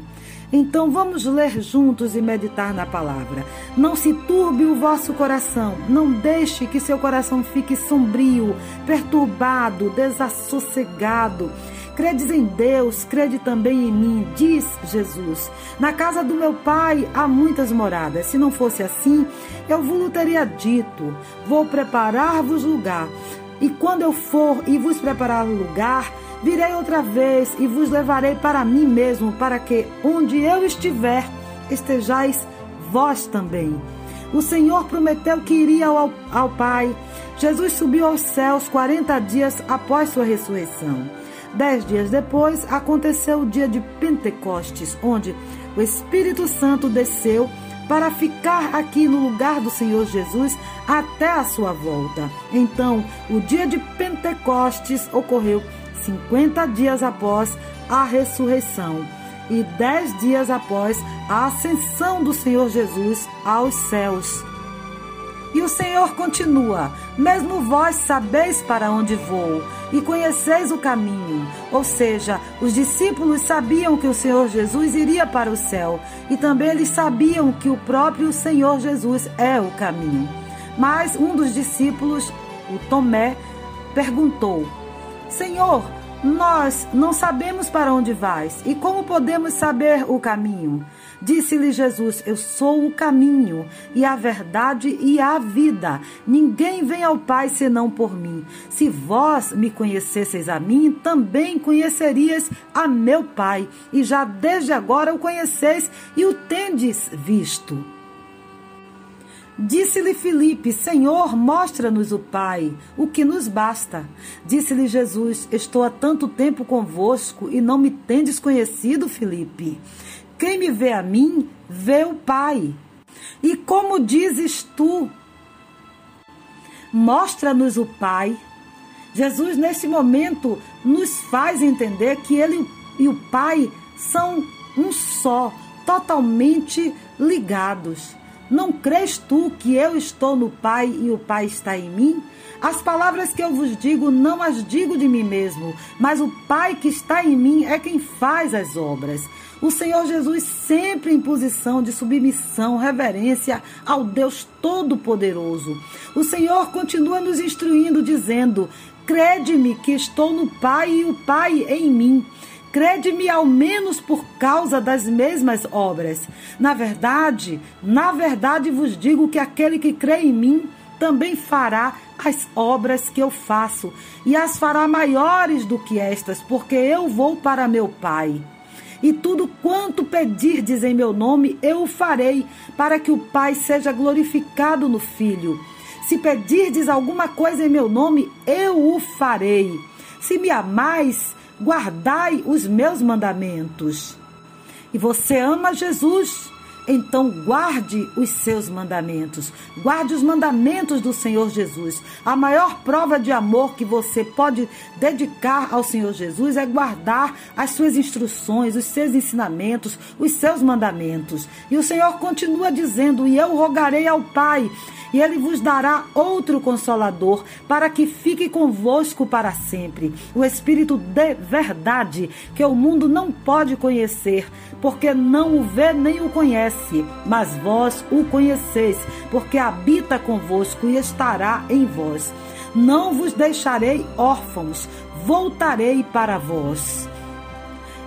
Então vamos ler juntos e meditar na palavra. Não se turbe o vosso coração, não deixe que seu coração fique sombrio, perturbado, desassossegado. Credes em Deus, crede também em mim, diz Jesus. Na casa do meu pai há muitas moradas. Se não fosse assim, eu vos teria dito: Vou preparar-vos lugar. E quando eu for e vos preparar lugar, Virei outra vez e vos levarei para mim mesmo, para que, onde eu estiver, estejais vós também. O Senhor prometeu que iria ao, ao Pai. Jesus subiu aos céus 40 dias após sua ressurreição. Dez dias depois, aconteceu o dia de Pentecostes, onde o Espírito Santo desceu para ficar aqui no lugar do Senhor Jesus até a sua volta. Então, o dia de Pentecostes ocorreu 50 dias após a ressurreição e dez dias após a ascensão do Senhor Jesus aos céus. E o Senhor continua: Mesmo vós sabeis para onde vou e conheceis o caminho. Ou seja, os discípulos sabiam que o Senhor Jesus iria para o céu e também eles sabiam que o próprio Senhor Jesus é o caminho. Mas um dos discípulos, o Tomé, perguntou: Senhor, nós não sabemos para onde vais e como podemos saber o caminho? Disse-lhe Jesus: Eu sou o caminho e a verdade e a vida. Ninguém vem ao Pai senão por mim. Se vós me conhecesseis a mim, também conhecerias a meu Pai, e já desde agora o conheceis e o tendes visto. Disse-lhe Filipe: Senhor, mostra-nos o Pai, o que nos basta. Disse-lhe Jesus: Estou há tanto tempo convosco e não me tendes conhecido, Filipe. Quem me vê a mim, vê o Pai. E como dizes tu? Mostra-nos o Pai. Jesus, neste momento, nos faz entender que Ele e o Pai são um só, totalmente ligados. Não crês tu que eu estou no Pai e o Pai está em mim? As palavras que eu vos digo não as digo de mim mesmo, mas o Pai que está em mim é quem faz as obras. O Senhor Jesus, sempre em posição de submissão, reverência ao Deus Todo-Poderoso. O Senhor continua nos instruindo, dizendo: Crede-me que estou no Pai e o Pai em mim. Crede-me ao menos por causa das mesmas obras. Na verdade, na verdade vos digo que aquele que crê em mim também fará as obras que eu faço, e as fará maiores do que estas, porque eu vou para meu Pai. E tudo quanto pedirdes em meu nome, eu o farei, para que o Pai seja glorificado no Filho. Se pedirdes alguma coisa em meu nome, eu o farei. Se me amais, guardai os meus mandamentos. E você ama Jesus, então guarde os seus mandamentos. Guarde os mandamentos do Senhor Jesus. A maior prova de amor que você pode dedicar ao Senhor Jesus é guardar as suas instruções, os seus ensinamentos, os seus mandamentos. E o Senhor continua dizendo: E eu rogarei ao Pai e ele vos dará outro consolador, para que fique convosco para sempre. O Espírito de verdade, que o mundo não pode conhecer, porque não o vê nem o conhece, mas vós o conheceis, porque habita convosco e estará em vós. Não vos deixarei órfãos, voltarei para vós.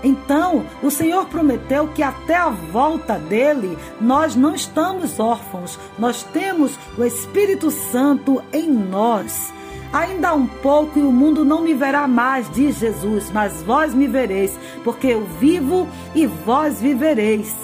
Então, o Senhor prometeu que até a volta dele, nós não estamos órfãos, nós temos o Espírito Santo em nós. Ainda um pouco e o mundo não me verá mais, diz Jesus, mas vós me vereis, porque eu vivo e vós vivereis.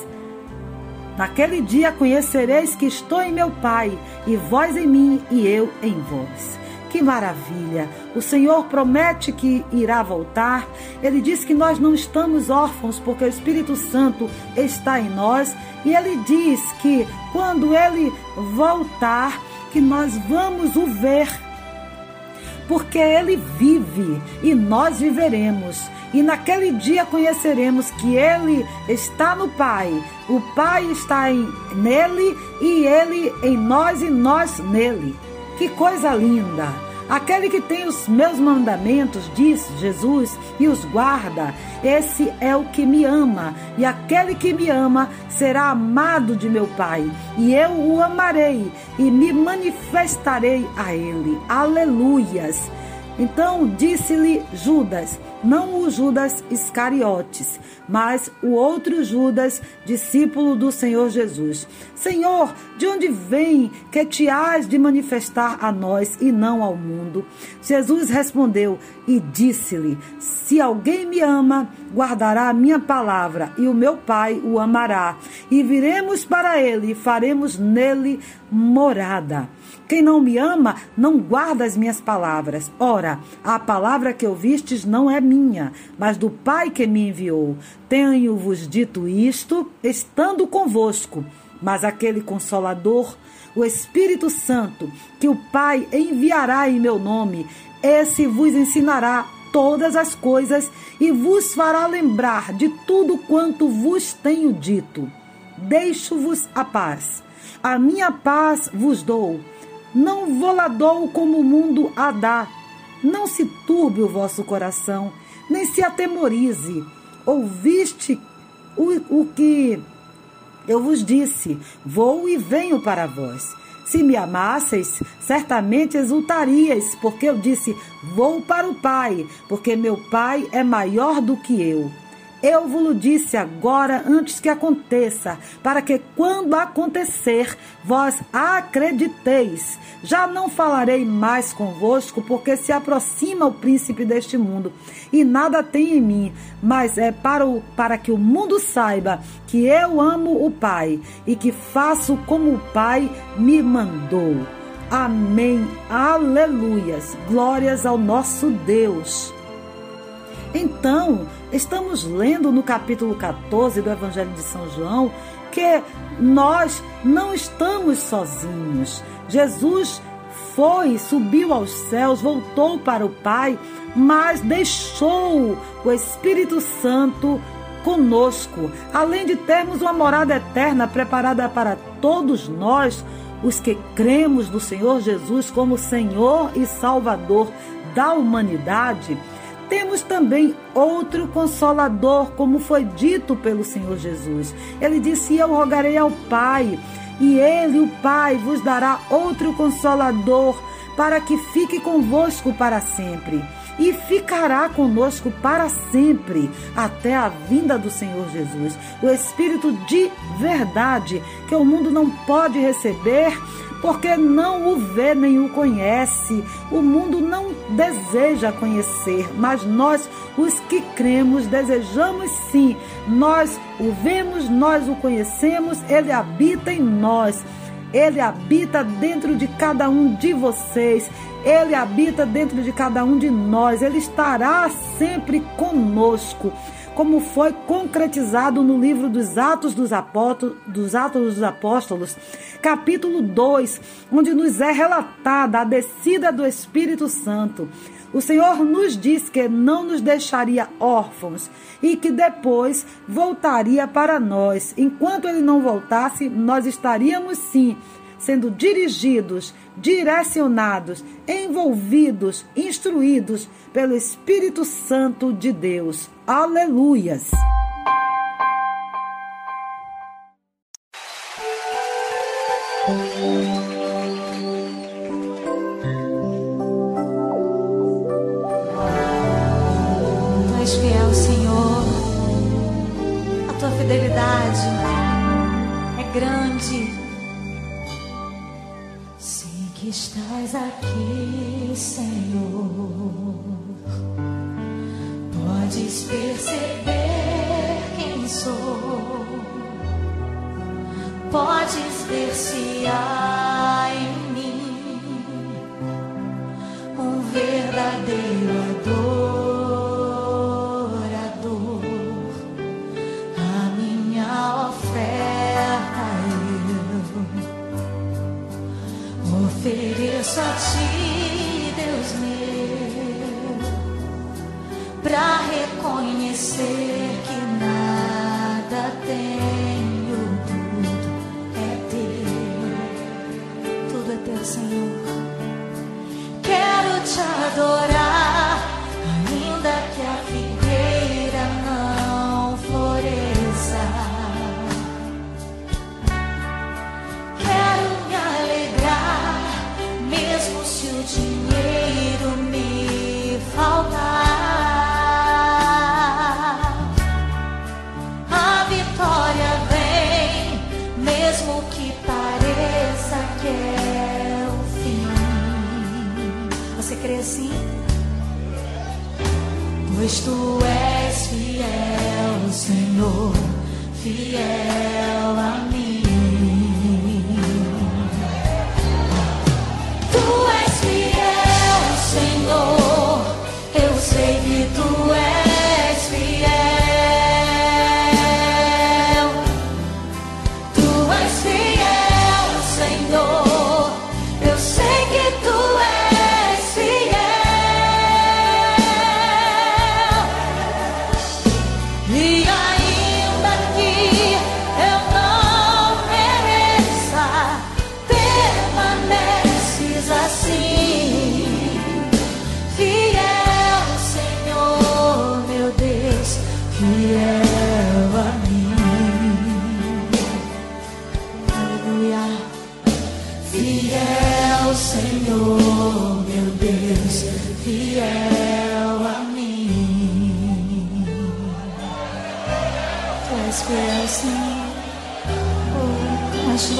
Naquele dia conhecereis que estou em meu Pai, e vós em mim, e eu em vós. Que maravilha! O Senhor promete que irá voltar. Ele diz que nós não estamos órfãos porque o Espírito Santo está em nós. E ele diz que quando ele voltar, que nós vamos o ver. Porque ele vive e nós viveremos. E naquele dia conheceremos que ele está no Pai, o Pai está em, nele e ele em nós e nós nele. Que coisa linda! Aquele que tem os meus mandamentos, diz Jesus, e os guarda, esse é o que me ama. E aquele que me ama será amado de meu Pai, e eu o amarei e me manifestarei a ele. Aleluias! Então disse-lhe Judas, não o Judas Iscariotes, mas o outro Judas, discípulo do Senhor Jesus. Senhor, de onde vem que te has de manifestar a nós e não ao mundo? Jesus respondeu e disse-lhe: Se alguém me ama, guardará a minha palavra, e o meu Pai o amará. E viremos para ele e faremos nele morada. Quem não me ama, não guarda as minhas palavras. Ora, a palavra que ouvistes não é minha, mas do Pai que me enviou. Tenho-vos dito isto, estando convosco. Mas aquele consolador, o Espírito Santo, que o Pai enviará em meu nome, esse vos ensinará todas as coisas e vos fará lembrar de tudo quanto vos tenho dito. Deixo-vos a paz. A minha paz vos dou não vou lá dou como o mundo a dá. Não se turbe o vosso coração, nem se atemorize. Ouviste o, o que eu vos disse: Vou e venho para vós. Se me amasseis, certamente exultarias, porque eu disse: Vou para o Pai, porque meu Pai é maior do que eu. Eu vos disse agora antes que aconteça, para que quando acontecer, vós acrediteis. Já não falarei mais convosco, porque se aproxima o príncipe deste mundo, e nada tem em mim, mas é para, o, para que o mundo saiba que eu amo o Pai e que faço como o Pai me mandou. Amém. Aleluias. Glórias ao nosso Deus. Então, estamos lendo no capítulo 14 do Evangelho de São João que nós não estamos sozinhos. Jesus foi, subiu aos céus, voltou para o Pai, mas deixou o Espírito Santo conosco, além de termos uma morada eterna preparada para todos nós, os que cremos no Senhor Jesus como Senhor e Salvador da humanidade. Temos também outro consolador, como foi dito pelo Senhor Jesus. Ele disse: Eu rogarei ao Pai, e ele, o Pai, vos dará outro consolador, para que fique convosco para sempre. E ficará conosco para sempre, até a vinda do Senhor Jesus. O Espírito de verdade, que o mundo não pode receber, porque não o vê nem o conhece. O mundo não deseja conhecer, mas nós, os que cremos, desejamos sim. Nós o vemos, nós o conhecemos, ele habita em nós. Ele habita dentro de cada um de vocês. Ele habita dentro de cada um de nós. Ele estará sempre conosco como foi concretizado no livro dos Atos dos Apóstolos, dos Atos dos Apóstolos, capítulo 2, onde nos é relatada a descida do Espírito Santo. O Senhor nos diz que não nos deixaria órfãos e que depois voltaria para nós. Enquanto ele não voltasse, nós estaríamos sim sendo dirigidos, direcionados, envolvidos, instruídos pelo Espírito Santo de Deus. Aleluias! que estás aqui, Senhor. Podes perceber quem sou, podes ver se há em mim um verdadeiro adorador. a reconhecer. fiel.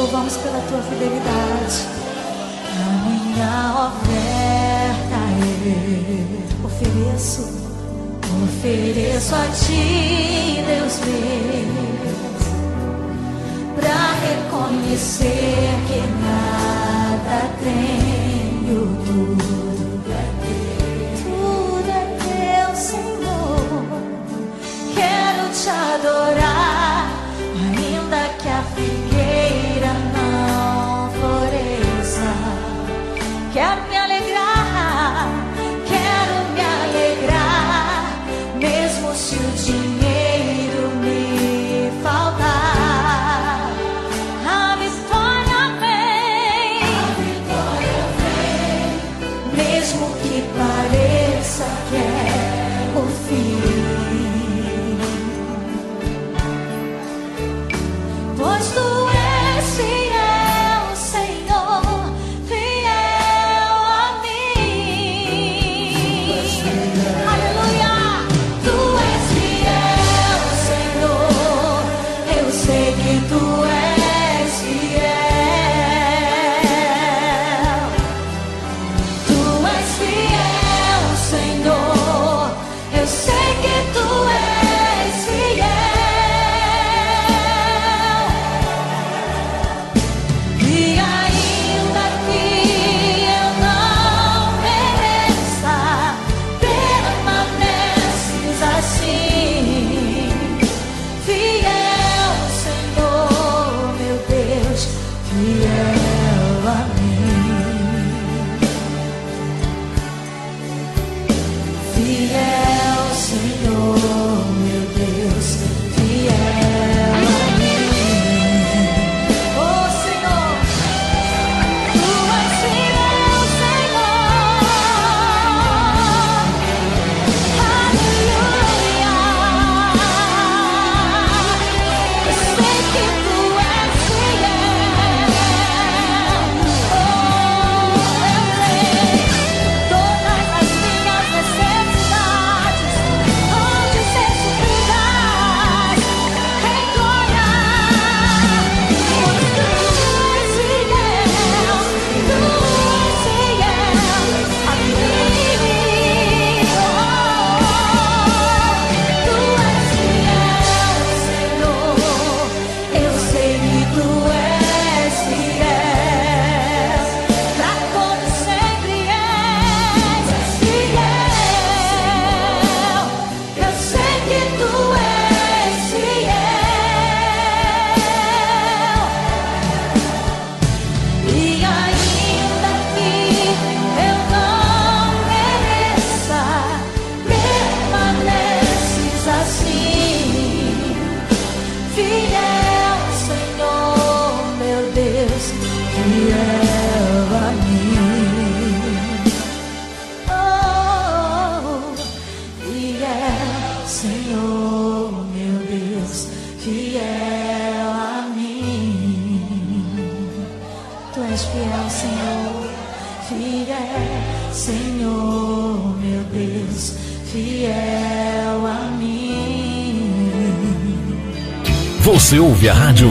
louvamos pela tua fidelidade. A minha oferta eu ofereço, ofereço a ti, Deus meu, para reconhecer que nada tem.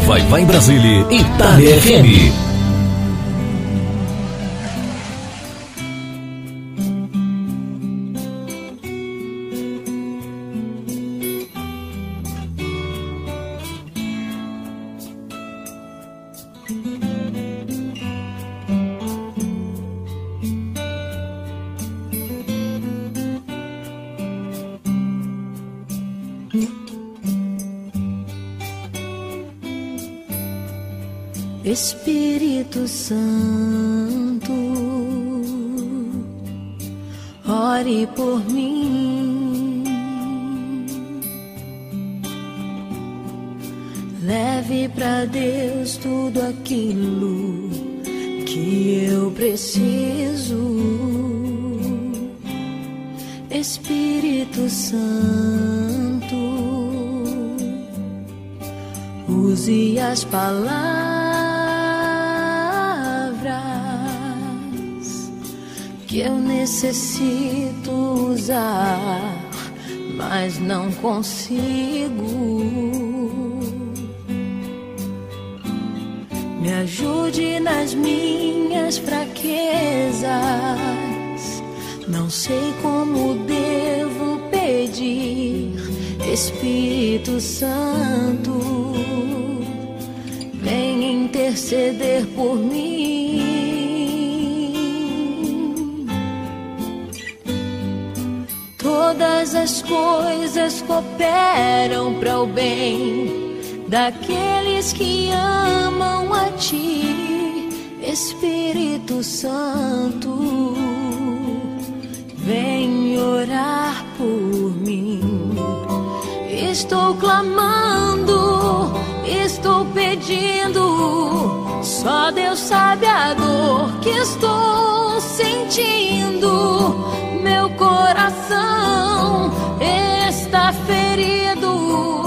Vai Vai Brasília, Itália FM. Nas minhas fraquezas. Não sei como devo pedir, Espírito Santo, vem interceder por mim. Todas as coisas cooperam para o bem daqueles que amam a Ti, Espírito Santo. Vem orar por mim. Estou clamando, estou pedindo. Só Deus sabe a dor que estou sentindo. Meu coração está ferido,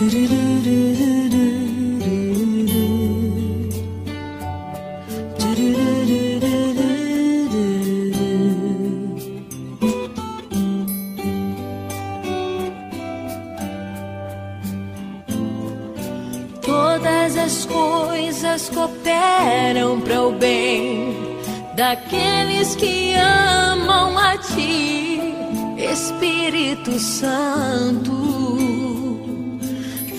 Todas as coisas cooperam para o bem daqueles que amam a Ti, Espírito Santo.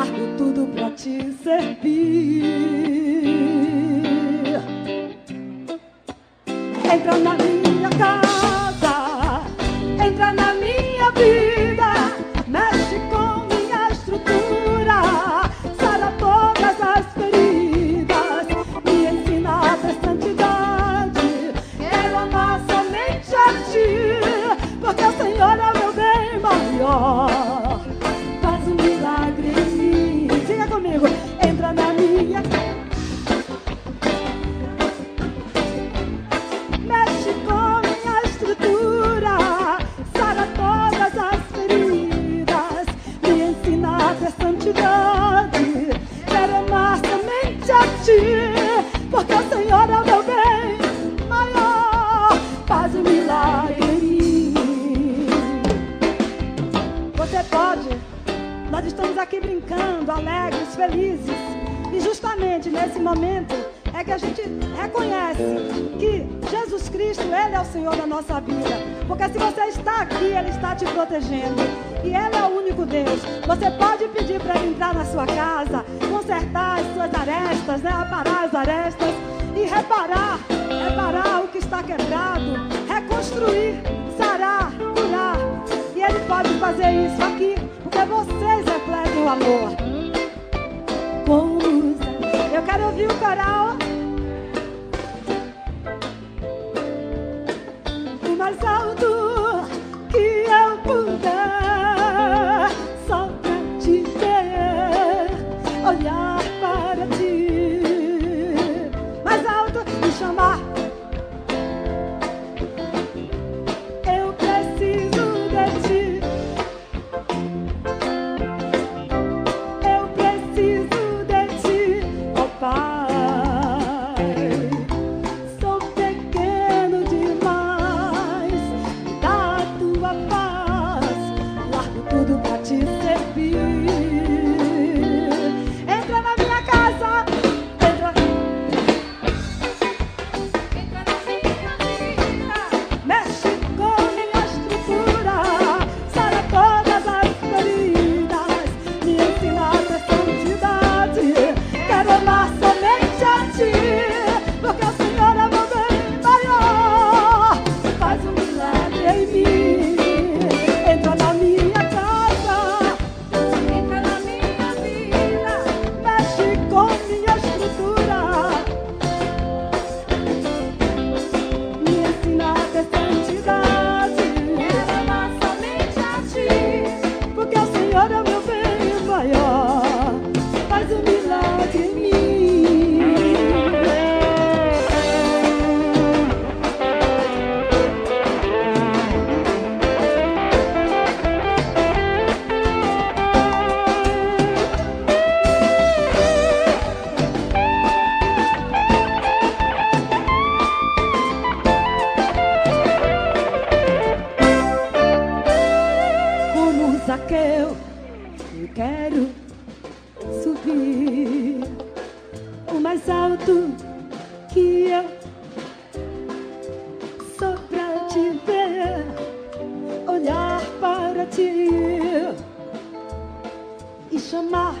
largo tudo pra te servir. Entra na minha mais alto que eu. Só pra te ver, olhar para ti e chamar.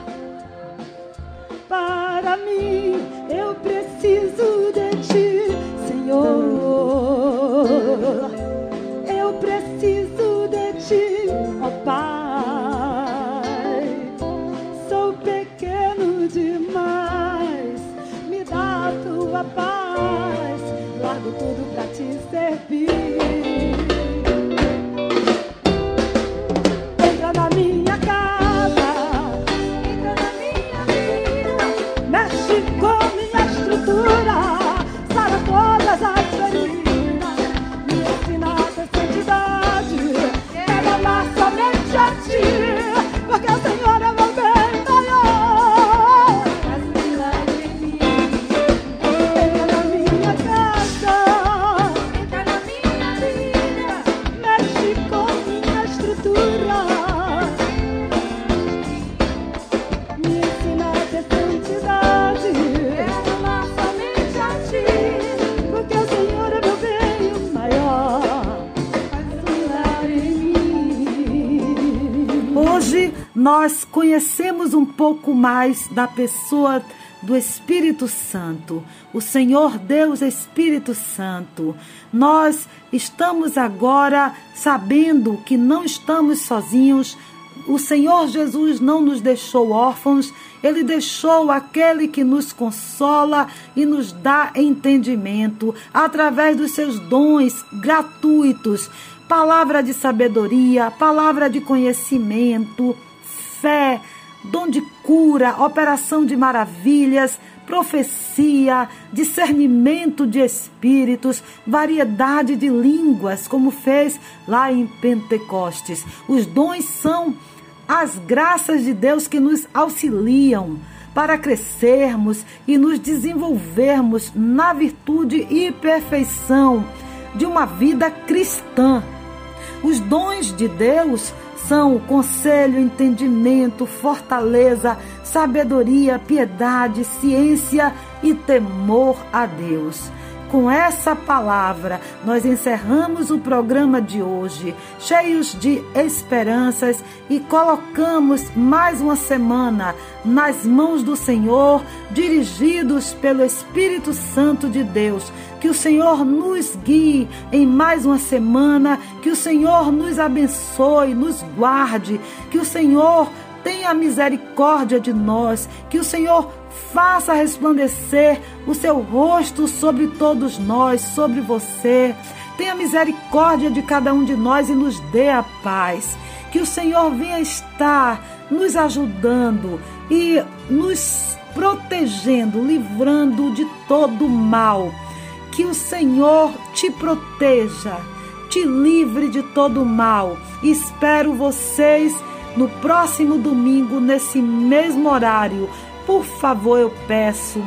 Pouco mais da pessoa do Espírito Santo, o Senhor Deus Espírito Santo. Nós estamos agora sabendo que não estamos sozinhos. O Senhor Jesus não nos deixou órfãos, ele deixou aquele que nos consola e nos dá entendimento através dos seus dons gratuitos palavra de sabedoria, palavra de conhecimento, fé, dom de cura, operação de maravilhas, profecia, discernimento de espíritos, variedade de línguas, como fez lá em Pentecostes. Os dons são as graças de Deus que nos auxiliam para crescermos e nos desenvolvermos na virtude e perfeição de uma vida cristã. Os dons de Deus são conselho, entendimento, fortaleza, sabedoria, piedade, ciência e temor a Deus. Com essa palavra, nós encerramos o programa de hoje, cheios de esperanças e colocamos mais uma semana nas mãos do Senhor, dirigidos pelo Espírito Santo de Deus. Que o Senhor nos guie em mais uma semana, que o Senhor nos abençoe, nos guarde, que o Senhor tenha misericórdia de nós, que o Senhor faça resplandecer o seu rosto sobre todos nós, sobre você. Tenha misericórdia de cada um de nós e nos dê a paz. Que o Senhor venha estar nos ajudando e nos protegendo, livrando de todo mal. Que o Senhor te proteja, te livre de todo mal. Espero vocês no próximo domingo, nesse mesmo horário por favor, eu peço,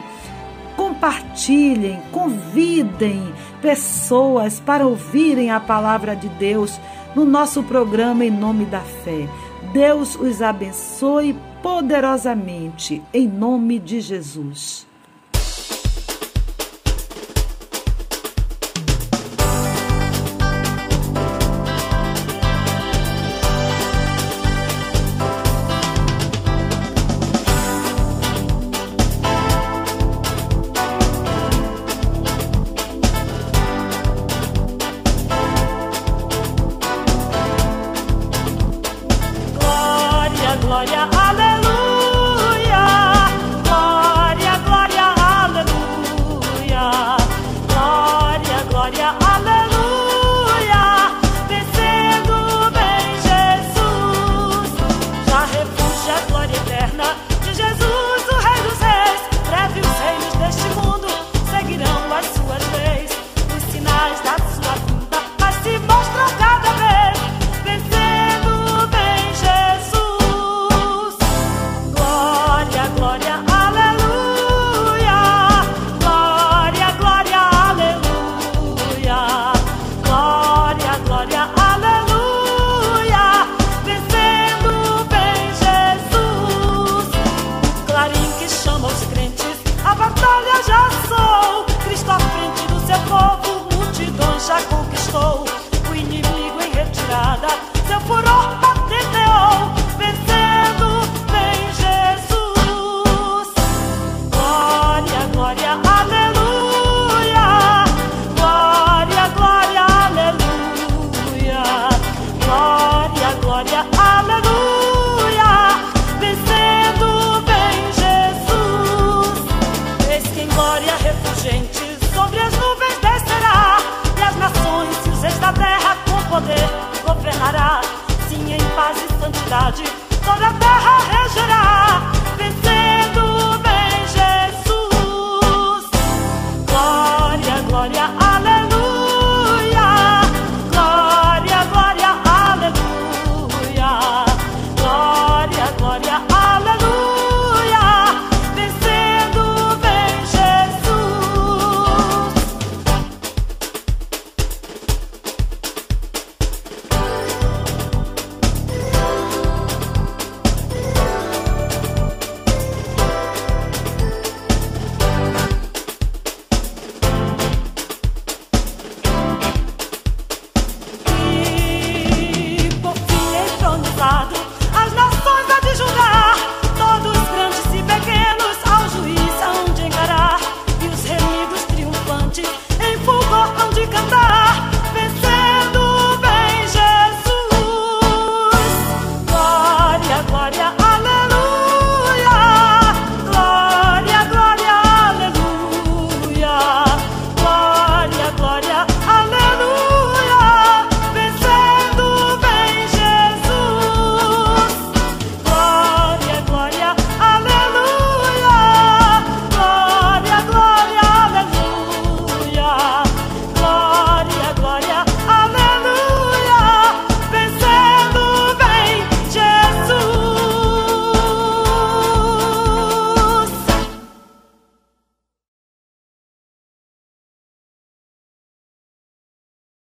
compartilhem, convidem pessoas para ouvirem a palavra de Deus no nosso programa Em Nome da Fé. Deus os abençoe poderosamente, em nome de Jesus.